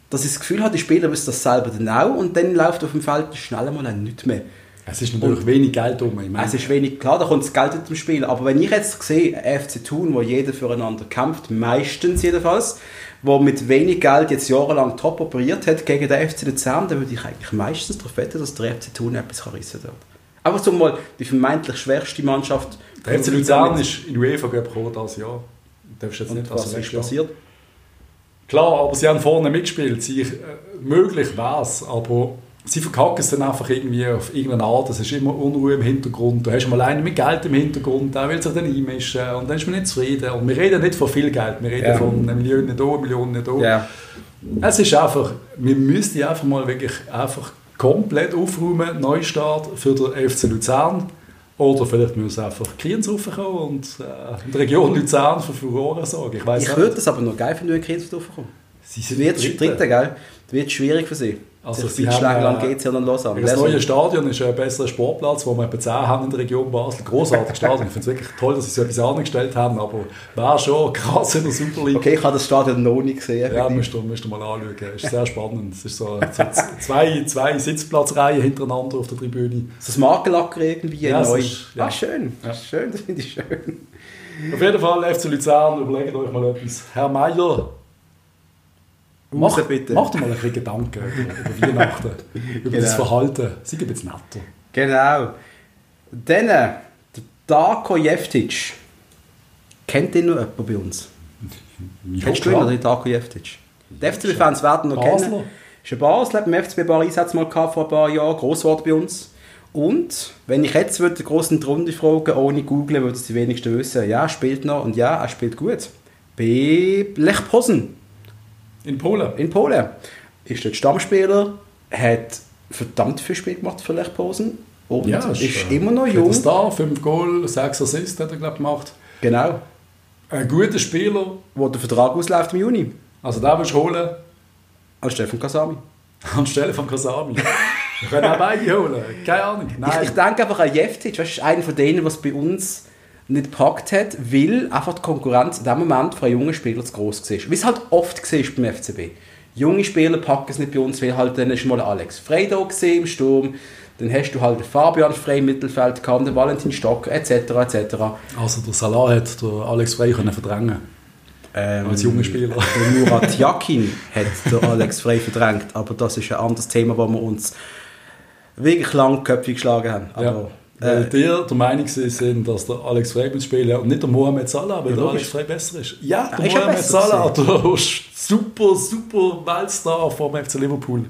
dass ich das Gefühl habe, die Spieler wissen das selber dann auch und dann läuft auf dem Feld schnell mal nichts mehr. Es ist natürlich wenig Geld um. Ich meine, Es ist wenig, klar, da kommt das Geld mit dem Spiel, aber wenn ich jetzt sehe, ein FC Thun, wo jeder füreinander kämpft, meistens jedenfalls, wo mit wenig Geld jetzt jahrelang top operiert hat gegen den FC Luzern, dann würde ich eigentlich meistens darauf wetten, dass der FC Thun etwas kann rissen wird. Einfach so mal die vermeintlich schwerste Mannschaft. der FC Luzern ist in UEFA Cup gekommen dieses Jahr. Du darfst jetzt nicht was also ist passiert? Klar, aber sie haben vorne mitgespielt. Sie, äh, möglich wäre es, aber sie verkacken es dann einfach irgendwie auf irgendeine Art. Es ist immer Unruhe im Hintergrund. Du hast mal einen mit Geld im Hintergrund, der will sich dann einmischen und dann ist man nicht zufrieden. Und wir reden nicht von viel Geld, wir reden Ja. von einer Million da, eine Million da. Ja. Es ist einfach, wir müssten einfach mal wirklich einfach komplett aufräumen, Neustart für den FC Luzern. Oder vielleicht müssen einfach Kriens raufkommen und äh, in der Region Luzern für Furore sorgen. Ich Ich würde das aber noch geil finden, wenn Kriens draufkommt. Sie sind wird Dritte. dritte, gell? Es wird schwierig für sie. Also haben, lang äh, geht es ja dann los. an. Das neue so- Stadion ist ein besserer Sportplatz, wo wir etwa 10 haben in der Region Basel. Großartiges Stadion. Ich finde es wirklich toll, dass sie so etwas angestellt haben, aber wäre schon krass in der Super League. Okay, ich habe das Stadion noch nicht gesehen. Ja, müsst ihr, müsst ihr mal anschauen. Es ist sehr spannend. Es ist so, so zwei, zwei Sitzplatzreihen hintereinander auf der Tribüne. Ist das Markenlacker irgendwie Ja, neu? ist- ja. Ah, schön. Ja. Schön, das finde ich schön. Auf jeden Fall, FC Luzern, überlegt euch mal etwas. Herr Meier, Mach, bitte. mach dir mal ein bisschen Gedanken über, über Weihnachten, über Genau. das Verhalten. Sei ein bisschen netter. Genau. Dann, äh, der Darko Jeftic. Kennt ihn noch jemand bei uns? Ja, Kennst du ihn oder den Darko Jeftic? Die FCB-Fans werden ihn noch Basler. kennen. Ist ein Basler, hat beim FCB Paris hat mal gehabt vor ein paar Jahren, Grosswort bei uns. Und wenn ich jetzt würde den grossen Runde fragen, ohne googlen, würden es die wenigsten wissen. Ja, er spielt noch und ja, er spielt gut. Bei Lech Posen In Polen. in Polen. Ist dort Stammspieler, hat verdammt viel Spiel gemacht für Lech Posen und ist, äh, immer noch jung. Star, 5 Goal, 6 Assists hat er glaub, gemacht. Genau. Ein guter Spieler. Wo der Vertrag ausläuft im Juni. Also den willst du holen Als Stefan Kasami. anstelle von Kasami. Wir können auch beide holen. Keine Ahnung. Nein. Ich, ich denke einfach an Jeftic, weißt, ist einer von denen, was bei uns nicht gepackt hat, weil einfach die Konkurrenz in dem Moment von einem jungen Spieler zu groß war. Wie es halt oft war beim FCB. Junge Spieler packen es nicht bei uns, weil halt dann ist mal Alex Frey da im Sturm, dann hast du halt den Fabian Frey im Mittelfeld gehabt, den Valentin Stock etc. etc. also der Salah hat der Alex Frey können verdrängen Ähm, als junger Spieler. Der Murat Yakin hat der Alex Frey verdrängt, aber das ist ein anderes Thema, wo wir uns wirklich lang Köpfe geschlagen haben. Ja. Aber, Weil äh, die der Meinung sind, dass der Alex Frey muss spielen und nicht der Mohamed Salah, weil Ja, der logisch. Alex Frey besser ist. Ja, der ja Mohamed Salah, der super, super Weltstar vom FC Liverpool.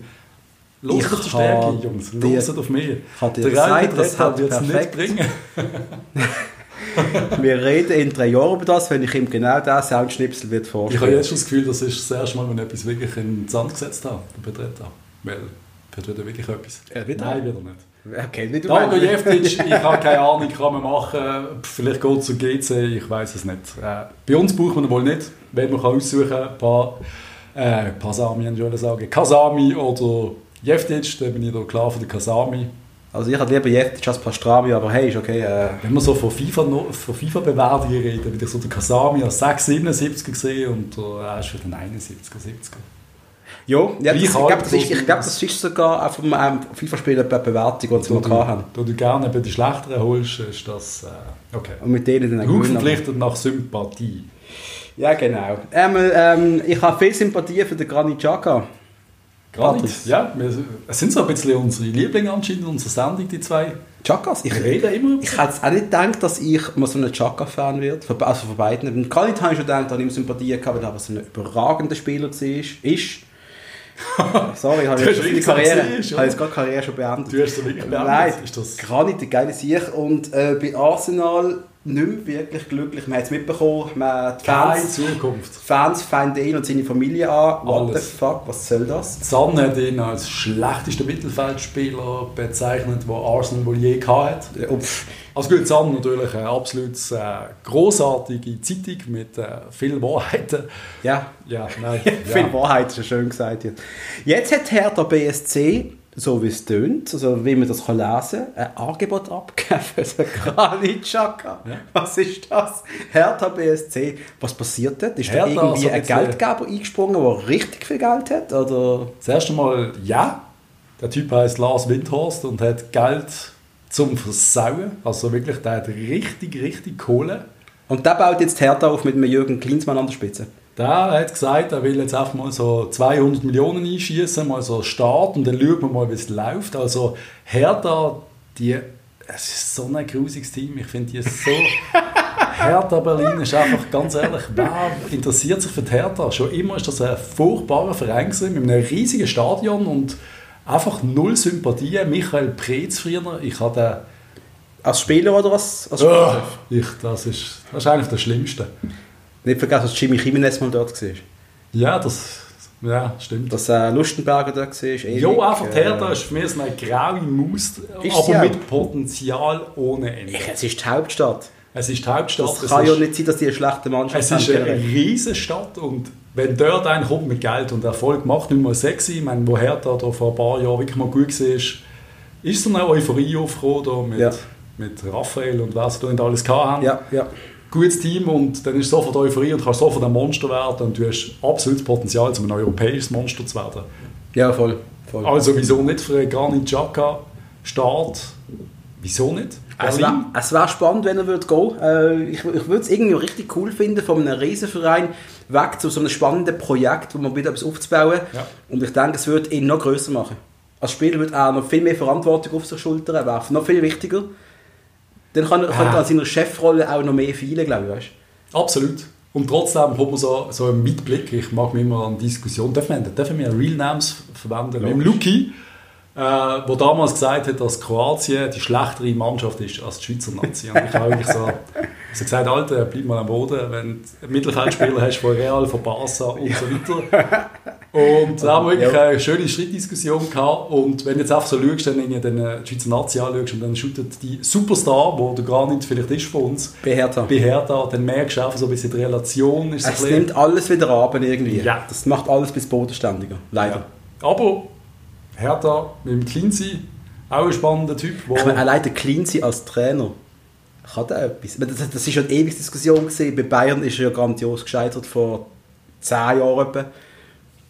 Los Ich auf die Stärke, Jungs. Los auf mich. ich hab dir Der gesagt, das hat wird es nicht bringen. wir reden in drei Jahren über das, wenn ich ihm genau diesen Soundschnipsel wird Ich vorstellen habe jetzt schon das Gefühl, das ist das erste Mal, wenn ich etwas wirklich in den Sand gesetzt habe, der Petretta. Weil, wird wieder wirklich etwas. Ja, wieder? Nein, wieder nicht. Okay, du Darko meinst. Jeftic, ich habe keine Ahnung, kann man machen. Vielleicht geht es zu GC, ich weiß es nicht. Äh, bei uns braucht man ihn wohl nicht, wenn man kann aussuchen kann. Ein paar, äh, Pasami, ich sagen. Kasami oder Jeftic, dann bin ich da klar für den Kasami. Also ich hätte lieber Jeftic als Pastrami, aber hey, ist okay. Äh, Wenn wir so von FIFA, von FIFA-Bewertungen reden, würde ich so den Kasami als 6,77 gesehen und der, er ist für den 71er, 70er. Ja, ja das, ich glaube, das, glaub, das ist sogar auf einem ähm, FIFA-Spiel eine Bewertung, die mal gehabt haben. Da du gerne eben die schlechteren holst, ist das äh, okay. Und mit denen dann verpflichtet nach Sympathie. Ja, genau. Ähm, ähm, ich habe viel Sympathie für den Granit Xhaka. Nicht. Ja, wir, es sind so ein bisschen unsere Lieblinge anscheinend in unserer Sendung, die zwei. Chakas? Ich, Wir reden immer. ich hätte auch nicht gedacht, dass ich mal so ein Chaka-Fan werde. Also von beiden. Mit Granit habe ich schon gedacht, dass ich ihm Sympathie gehabt weil er so ein überragender Spieler war. Ist. Sorry, ich habe Du jetzt Karriere, ich habe jetzt gerade Karriere schon beendet. Du hast es wirklich beendet. Nein, Ist das Granit, ein geiler Sieg. Und äh, bei Arsenal nicht mehr wirklich glücklich. Man hat es mitbekommen, man, die Fans, Zukunft? Fans feinden ihn und seine Familie an. What Alles. the fuck, was soll das? Zahn hat ihn als schlechtesten Mittelfeldspieler bezeichnet, den Arsenal wohl je gehabt hat. Ja, uff. Also gut, Zahn natürlich eine absolut äh, großartige Zeitung mit äh, vielen Wahrheiten. Ja, Ja, nein. Viel Wahrheit ist ja schön gesagt. Jetzt, jetzt hat Hertha BSC, so wie es tönt, also wie man das kann lesen kann, ein Angebot abgegeben für den Granit Xhaka. Ja. Was ist das? Hertha BSC, was passiert dort? Ist da Hertha, irgendwie also ein äh, Geldgeber eingesprungen, der richtig viel Geld hat? Oder? Das erste Mal ja. Der Typ heißt Lars Windhorst und hat Geld zum Versauen. Also wirklich, der hat richtig, richtig Kohle. Und der baut jetzt Hertha auf mit einem Jürgen Klinsmann an der Spitze. Der hat gesagt, er will jetzt einfach mal so 200 Millionen einschießen, mal so Start und dann schauen wir mal, wie es läuft. Also Hertha, die, es ist so ein grusiges Team, ich finde die so... Hertha Berlin ist einfach, ganz ehrlich, wer interessiert sich für die Hertha? Schon immer ist das ein furchtbarer Verein gewesen, mit einem riesigen Stadion und einfach null Sympathie. Michael Preetz früher, ich hatte... Als Spieler oder als, als Oh, ich, das, ist, das ist eigentlich das Schlimmste. Nicht vergessen, dass Jimmy Jimenez mal dort war. Ja, das ja, stimmt. Dass äh, Lustenberger dort war. ewig, Jo, einfach die äh, ist für mich so eine graue Maus, aber mit Potenzial ohne Ende. Ich, es ist die Hauptstadt. Es ist die Hauptstadt. Das es kann ist, ja nicht sein, dass die eine schlechte Mannschaft Es ist eine riesige Stadt und wenn dort einer kommt mit Geld und Erfolg macht, nicht mal sexy, ich meine, wo Hertha da vor ein paar Jahren wirklich mal gut war, ist so eine Euphorie aufgekommen mit, Ja. mit Raphael und was sie da nicht alles gehabt haben. Ja, ja. Gutes Team und dann ist sofort Euphorie und kannst sofort ein Monster werden und du hast absolutes Potenzial, um ein europäisches Monster zu werden. Ja, voll. voll. Also wieso nicht für einen Granit Xhaka Start? Wieso nicht? Es wäre wär spannend, wenn er würde gehen äh, Ich, ich würde es irgendwie richtig cool finden, von einem Riesenverein weg zu so einem spannenden Projekt, wo man wieder etwas aufzubauen. Ja. Und ich denke, es würde ihn noch größer machen. Als Spieler wird er noch viel mehr Verantwortung auf sich schultern werfen, noch viel wichtiger. Dann kann er, kann er an seiner Chefrolle auch noch mehr feilen, glaube ich, weißt? Absolut. Und trotzdem hat man so, so einen Mitblick. Ich mag mich immer an Diskussionen. Dürfen wir, dürfen wir Real Names verwenden? Mit dem Luki, äh, der damals gesagt hat, dass Kroatien die schlechtere Mannschaft ist als die Schweizer Nazi. Und ich habe wirklich so, so gesagt, Alter, bleib mal am Boden, wenn du einen Mittelfeldspieler hast von Real, von Barca und so weiter. Und da haben wir wirklich eine schöne Schrittdiskussion gehabt. Und wenn du jetzt einfach so schaust, dann in den äh, Schweizer Nazi anschaust und dann shootet die Superstar, wo der gar nicht vielleicht ist von uns, bei Hertha, dann merkst du einfach so ein bisschen die Relation. Ist Es bisschen- nimmt alles wieder ab irgendwie. Ja. Das macht alles bis bodenständiger. Leider. Ja. Aber Hertha mit dem Cleansey, auch ein spannender Typ. Wo, Ich meine, allein der Cleansey als Trainer, kann der etwas? Das, das ist ja eine ewige Diskussion gewesen. Bei Bayern ist er ja grandios gescheitert vor zehn Jahren etwa.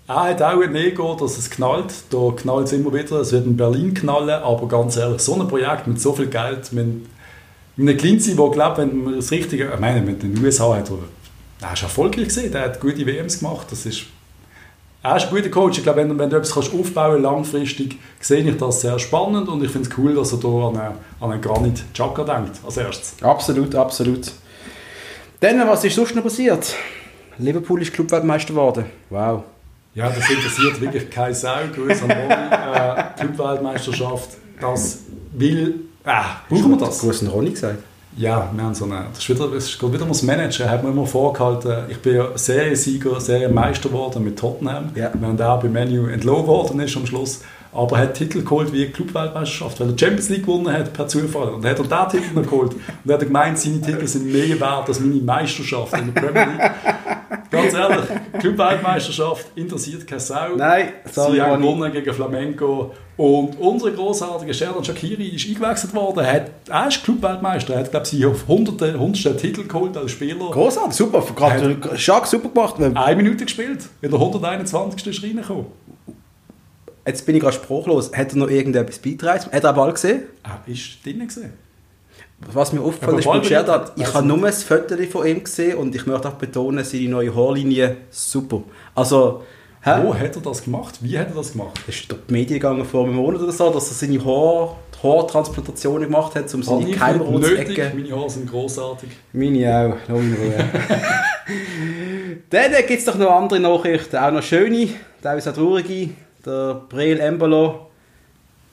Er hat auch ein Ego, dass es knallt. Da knallt es immer wieder. Es wird in Berlin knallen, aber ganz ehrlich, so ein Projekt mit so viel Geld, mit, einem Cleansey, der, glaube wenn man das Richtige, ich meine, mit den USA hat er, er ist erfolgreich gesehen, der hat gute WMs gemacht, das ist er ist ein guter Coach. Ich glaube, wenn, wenn du etwas kannst aufbauen langfristig, sehe ich das sehr spannend und ich finde es cool, dass er da an einen, an einen Granit Xhaka denkt, als erstes. Absolut, absolut. Dann, was ist sonst noch passiert? Liverpool ist Clubweltmeister geworden. Wow. Ja, das interessiert wirklich keine Sau. Grüß an Ronny. Äh, Clubweltmeisterschaft, das will... Äh, brauchen wir das? Großen Ronny gesagt. Ja, wir haben so eine, das ist wieder, das ist wieder das Manager. hat mir immer vorgehalten, ich bin ja Seriensieger, Serienmeister geworden mit Tottenham, Ja. während er bei Menu entlohnt worden ist am Schluss. Aber er hat Titel geholt wie Clubweltmeisterschaft, weil er Champions League gewonnen hat per Zufall. Und hat er diesen Titel noch geholt. Und er hat gemeint, seine Titel sind mehr wert als meine Meisterschaft in der Premier League. Ganz ehrlich, Clubweltmeisterschaft interessiert keine Sau. Nein, sorry, Sie haben gewonnen gegen Flamenco. Und unser großartiger Sherdan Shakiri ist eingewechselt worden. Er, hat, er ist Clubweltmeister. Er hat, glaube ich, auf 100. 100. Titel geholt als Spieler. Großartig, super. Gerade Schack super gemacht. Eine Minute gespielt. In der 121. ist reingekommen. Jetzt bin ich gerade spruchlos. Hat er noch irgendetwas beitragen? Hat er einen Ball gesehen? Er ist drinnen gesehen. Was mir aufgefallen ist benutzt, ich habe nur ein Foto von ihm gesehen und ich möchte auch betonen, seine neue Haarlinie super. Also, hä? Wo hat er das gemacht? Wie hat er das gemacht? Es ist durch die Medien gegangen vor einem Monat oder so, dass er seine Haar, Haartransplantationen gemacht hat, um seine nicht zu ecken. Meine Haare sind grossartig. Meine auch, lass mich Ruhe. Dann gibt es doch noch andere Nachrichten, auch noch schöne, teilweise auch traurige. Der Breel Embolo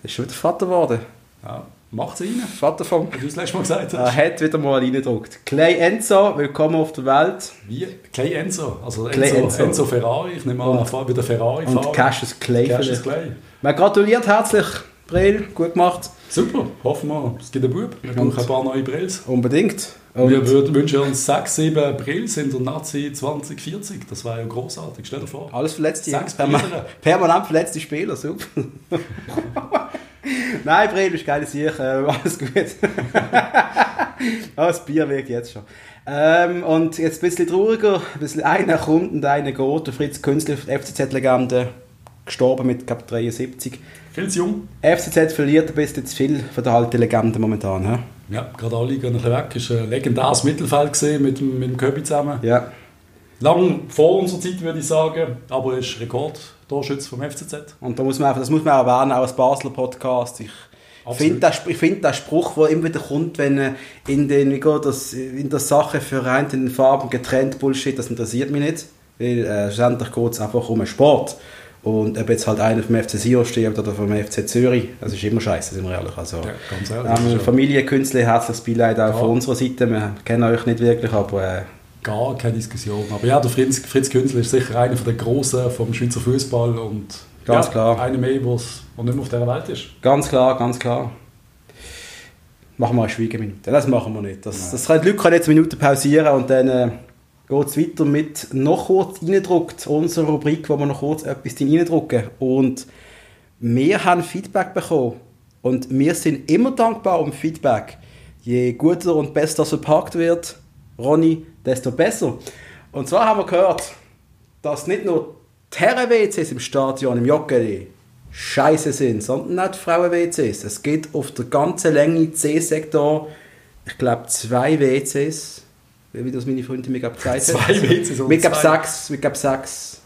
ist schon wieder Vater geworden. Ja, macht es rein. Vater von... Wie du das letzte Mal gesagt Er hast. hat wieder mal reingedruckt. Clay Enzo, willkommen auf der Welt. Wie? Clay Enzo. Also Clay Enzo, Enzo. Enzo. Ferrari. Ich nehme an, er fährt wieder Ferrari Und fahren. Cassius Clay. Cassius. Clay. Man gratuliert herzlich, Breel, gut gemacht. Super, hoffen wir, es gibt einen Bub. Wir brauchen ein paar neue Brills. Unbedingt. Und Wir würden, wünschen uns sechs, sieben Brills in der Nazi 2040. Das wäre ja großartig. Stell dir vor. alles verletzte, Sechs permanent verletzte Spieler, super. Nein, Breel, du bist geil Sieg, äh, alles gut. Ah, das Bier wirkt jetzt schon. Ähm, und jetzt ein bisschen trauriger, ein bisschen einer kommt und einer geht. Der Fritz Künstler, FCZ-Legende, gestorben mit glaub, 73. Viel zu jung. FCZ verliert ein bisschen zu viel von der alten Legende momentan. He? Ja, gerade alle gehen ein bisschen weg. Es war ein legendäres Mittelfeld gesehen mit, dem- mit dem Köbi zusammen. Ja. Lang vor unserer Zeit, würde ich sagen. Aber er ist Rekordtorschütze vom FCZ. Und da muss man einfach, das muss man auch erwähnen, auch als Basler Podcast. Ich finde den, find den Spruch, der immer wieder kommt, wenn in, den, wie geht das, in der Sache vereint, in den Farben getrennt Bullshit, das interessiert mich nicht. Weil äh, schlussendlich geht es einfach um einen Sport. Und ob jetzt halt einer vom FC Sion steht oder vom FC Zürich, das ist immer scheiße, sind wir ehrlich. Also, Ja, ganz ehrlich. ähm, Familienkünstler, herzliches Beileid auch Ja. von unserer Seite. Wir kennen euch nicht wirklich, aber äh, Gar keine Diskussion. Aber ja, der Fritz, Fritz Künzler ist sicher einer der Großen vom Schweizer Fußball und Ganz ja, klar. einer mehr, der nicht mehr auf dieser Welt ist. Ganz klar, ganz klar. Machen wir eine Schweigeminute. Das machen wir nicht. Das, das können, die Leute jetzt eine Minute pausieren und dann äh, geht es weiter mit noch kurz reindruckt, unsere Rubrik, wo wir noch kurz etwas reindrucken. Und wir haben Feedback bekommen. Und wir sind immer dankbar um Feedback. Je guter und besser das verpackt wird, Ronny, desto besser. Und zwar haben wir gehört, dass nicht nur die Herren-WCs im Stadion, im Joggeli, scheiße sind, sondern auch die Frauen-WCs. Es gibt auf der ganzen Länge C-Sektor, ich glaube, zwei WCs, wie das meine Freundin mir gerade gesagt Zwei hat. WCs oder Mit glaube zwei? sechs, mit glaub sechs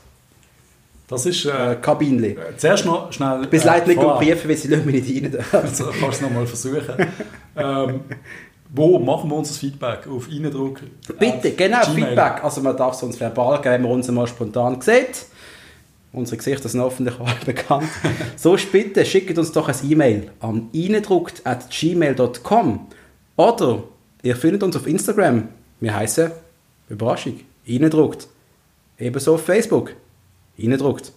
Das ist... äh, Äh, Kabinchen. äh, zuerst noch schnell... Bis leid nicht vorab. prüfen, weil sie nicht rein. Also kannst du es nochmal versuchen. ähm, wo machen wir unser Feedback? Auf Eindruck? Bitte, genau, Gmail. Feedback. Also man darf es uns verbal geben, wenn man uns mal spontan sieht. Unsere Gesichter sind hoffentlich alle bekannt. Sonst bitte schickt uns doch ein E-Mail an eindruckt.gmail.com oder ihr findet uns auf Instagram. Wir heißen Überraschung, eindruckt. Ebenso auf Facebook, eindruckt.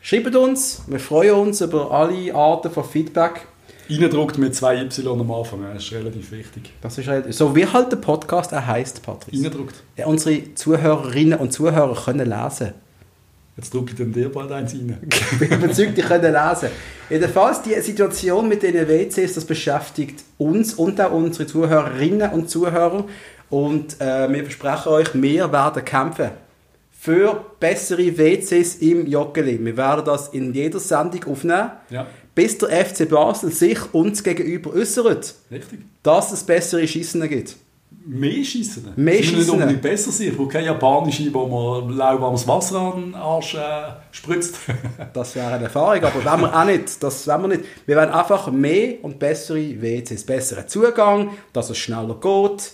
Schreibt uns, wir freuen uns über alle Arten von Feedback. Eindruckt mit zwei Y am Anfang, das ist relativ wichtig. Das ist halt, so wie halt der Podcast auch heisst, Patrick. Eindruckt. Ja, unsere Zuhörerinnen und Zuhörer können lesen. Jetzt drücke ich dann dir bald eins rein. Ich bin überzeugt, die können lesen. Jedenfalls, die Situation mit den WCs, das beschäftigt uns und auch unsere Zuhörerinnen und Zuhörer. Und äh, wir versprechen euch, wir werden kämpfen für bessere WCs im Joggeli. Wir werden das in jeder Sendung aufnehmen, Ja, bis der FC Basel sich uns gegenüber äußert, richtig. dass es bessere Schießen gibt. Mehr schießen. Mehr Sie müssen nicht schiessen. unbedingt besser sein. Ich brauche keine japanische, wo man lauwarmes Wasser an den Arsch äh, spritzt. Das wäre eine Erfahrung, aber wollen wir auch nicht. Das wollen wir nicht. Wir wollen einfach mehr und bessere WCs, besseren Zugang, dass es schneller geht.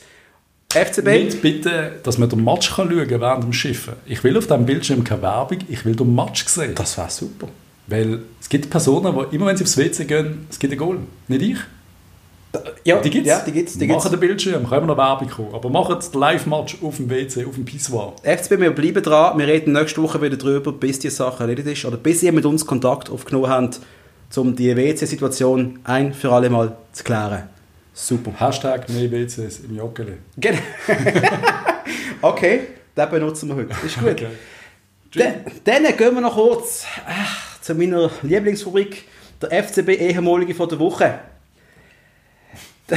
FCB, Nicht bitte, dass man den Match kann schauen kann während dem Schiffen. Ich will auf diesem Bildschirm keine Werbung, ich will den Match sehen. das wäre super. Weil es gibt Personen, die immer wenn sie aufs WC gehen, es gibt ein Goal. Nicht ich. Ja, Die gibt es. Ja, die gibt's, die gibt's. Machen den Bildschirm, können wir noch Werbung kommen. Aber macht den Live-Match auf dem WC, auf dem Pissoir. FCB, wir bleiben dran. Wir reden nächste Woche wieder drüber, bis die Sache erledigt ist. Oder bis ihr mit uns Kontakt aufgenommen habt, um die WC-Situation ein für alle Mal zu klären. Super. Hashtag mehr WCs im Joggeli. Genau. okay, den benutzen wir heute. Ist gut. Okay. Dann, gehen wir noch kurz ach, zu meiner Lieblingsrubrik, der FCB ehemalige von der Woche.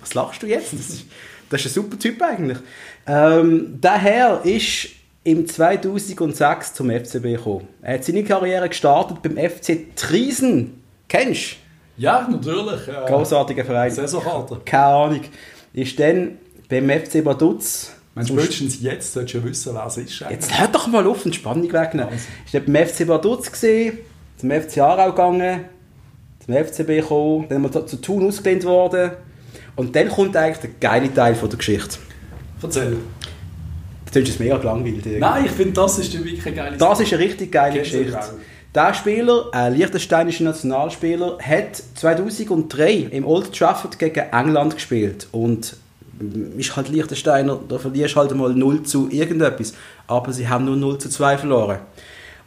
Was lachst du jetzt? Das ist, das ist ein super Typ eigentlich. Ähm, der Herr ist im 2006 zum FCB gekommen. Er hat seine Karriere gestartet beim FC Triesen. Kennst Ja, natürlich. du? Äh, Großartiger Verein. Saisonkater. Keine Ahnung. Ist dann beim FC Vaduz. Meinst du, spätestens jetzt solltest du ja wissen, wer es ist. eigentlich? Jetzt hört doch mal auf und Spannung wegnehmen. Ich war beim FC Vaduz, zum FC Aarau gegangen, zum FCB gekommen, dann mal zu Thun ausgelehnt worden. Und dann kommt eigentlich der geile Teil von der Geschichte. Erzähl. Das ist mega gelangweilt. irgendwie. Nein, ich finde, das ist wirklich eine geile Das ist eine richtig geile du Geschichte. Der Spieler, ein liechtensteinischer Nationalspieler, hat 2003 im Old Trafford gegen England gespielt. Und ist halt Liechtensteiner, da verlierst halt mal 0 zu irgendetwas. Aber sie haben nur 0 zu 2 verloren.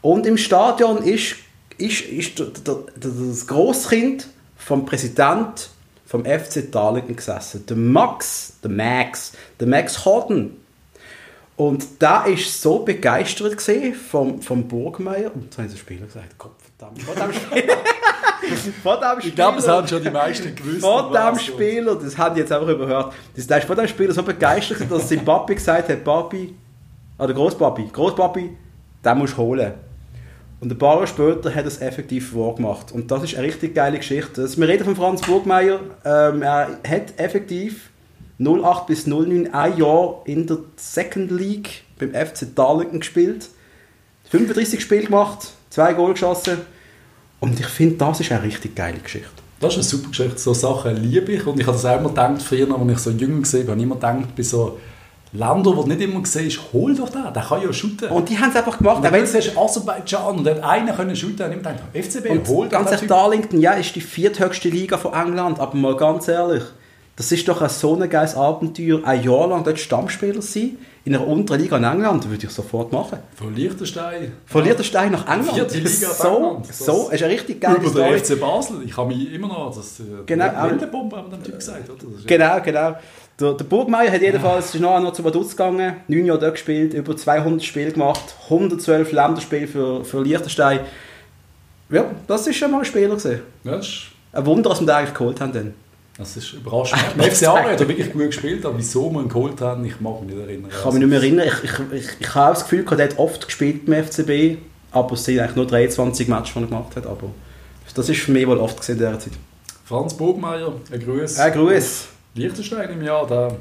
Und im Stadion ist, ist, ist das Grosskind vom Präsident vom FC Darlington gesessen. Der Max, der Max, der Max Hodden. Und der war so begeistert vom, vom Burgmeier. Und jetzt habe ich den Spieler gesagt, Gott verdammt. Von dem Spieler. Von dem Ich glaube, es Spieler- haben schon die meisten gewusst. um dem Spieler, das haben die jetzt einfach überhört, das, der ist von dem Spieler so begeistert, dass sein Papi gesagt hat, Papi, oder Großpapi, Großpapi, den musst du holen. Und ein paar Jahre später hat er es effektiv vorgemacht. Und das ist eine richtig geile Geschichte. Also, wir reden von Franz Burgmeier. Ähm, er hat effektiv 08 bis 09 ein Jahr in der Second League beim FC Darlington gespielt. 35 Spiele gemacht, zwei Goal geschossen. Und ich finde, das ist eine richtig geile Geschichte. Das ist eine super Geschichte. So Sachen liebe ich. Und ich habe das auch immer gedacht, früher, als ich so jünger war, habe ich immer gedacht, bei so Ländern, wo du nicht immer siehst, hol doch den, der kann ja shooten. Und die haben es einfach gemacht. Und wenn du siehst, Aserbaidschan und der hat einen können shooten, dann gedacht, FCB, und hol doch ganz den ehrlich, Typ. Darlington, ja, ist die vierthöchste Liga von England. Aber mal ganz ehrlich, das ist doch ein so ein geiles Abenteuer, ein Jahr lang dort Stammspieler sein, in einer unteren Liga in England, würde ich sofort machen. Von Liechtenstein. Von Liechtenstein nach England. Vierte Liga so, England. Das- so, ist eine richtig geile Über Story. den FC Basel. Ich habe mich immer noch das äh, Genau, Wendebombe haben wir dem Typ gesagt. Oder? Genau, genau. Der, der Burgmeier hat jedenfalls ist nachher noch zu Vaduz gegangen, neun Jahre dort gespielt, über 200 Spiele gemacht, 112 Länderspiele für, für Liechtenstein. Ja, das ist schon mal ein Spieler gewesen. Ja, Ein Wunder, dass wir den eigentlich geholt haben. Dann. Das ist überraschend. Der FC Aarau hat er wirklich gut gespielt, aber wieso wir ihn geholt haben, ich mag mich nicht erinnern. Ich kann mich nicht mehr erinnern. Ich, ich, ich, ich habe auch das Gefühl, er hat oft gespielt beim FCB, aber es sind eigentlich nur 23 Matches, die er gemacht hat. Aber das ist für mich wohl oft gesehen in dieser Zeit. Franz Bogmeier, ein Gruß. Ein Gruß. Liechtenstein im Jahr, der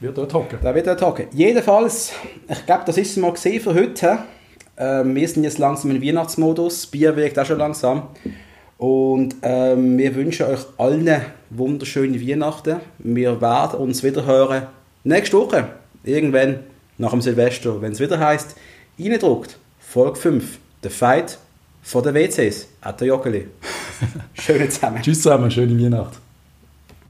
wird dort hocken. Da wird dort hocken. Jedenfalls, ich glaube, das ist es mal gesehen für heute. Ähm, wir sind jetzt langsam im Weihnachtsmodus. Bier wirkt auch schon langsam. Und ähm, wir wünschen euch allen wunderschöne Weihnachten. Wir werden uns wieder hören nächste Woche. Irgendwann nach dem Silvester, wenn es wieder heißt, reindruckt. Folge 5. Der Fight von den WCs. At der Joggeli. Schöne zusammen. Tschüss zusammen, schöne Weihnacht.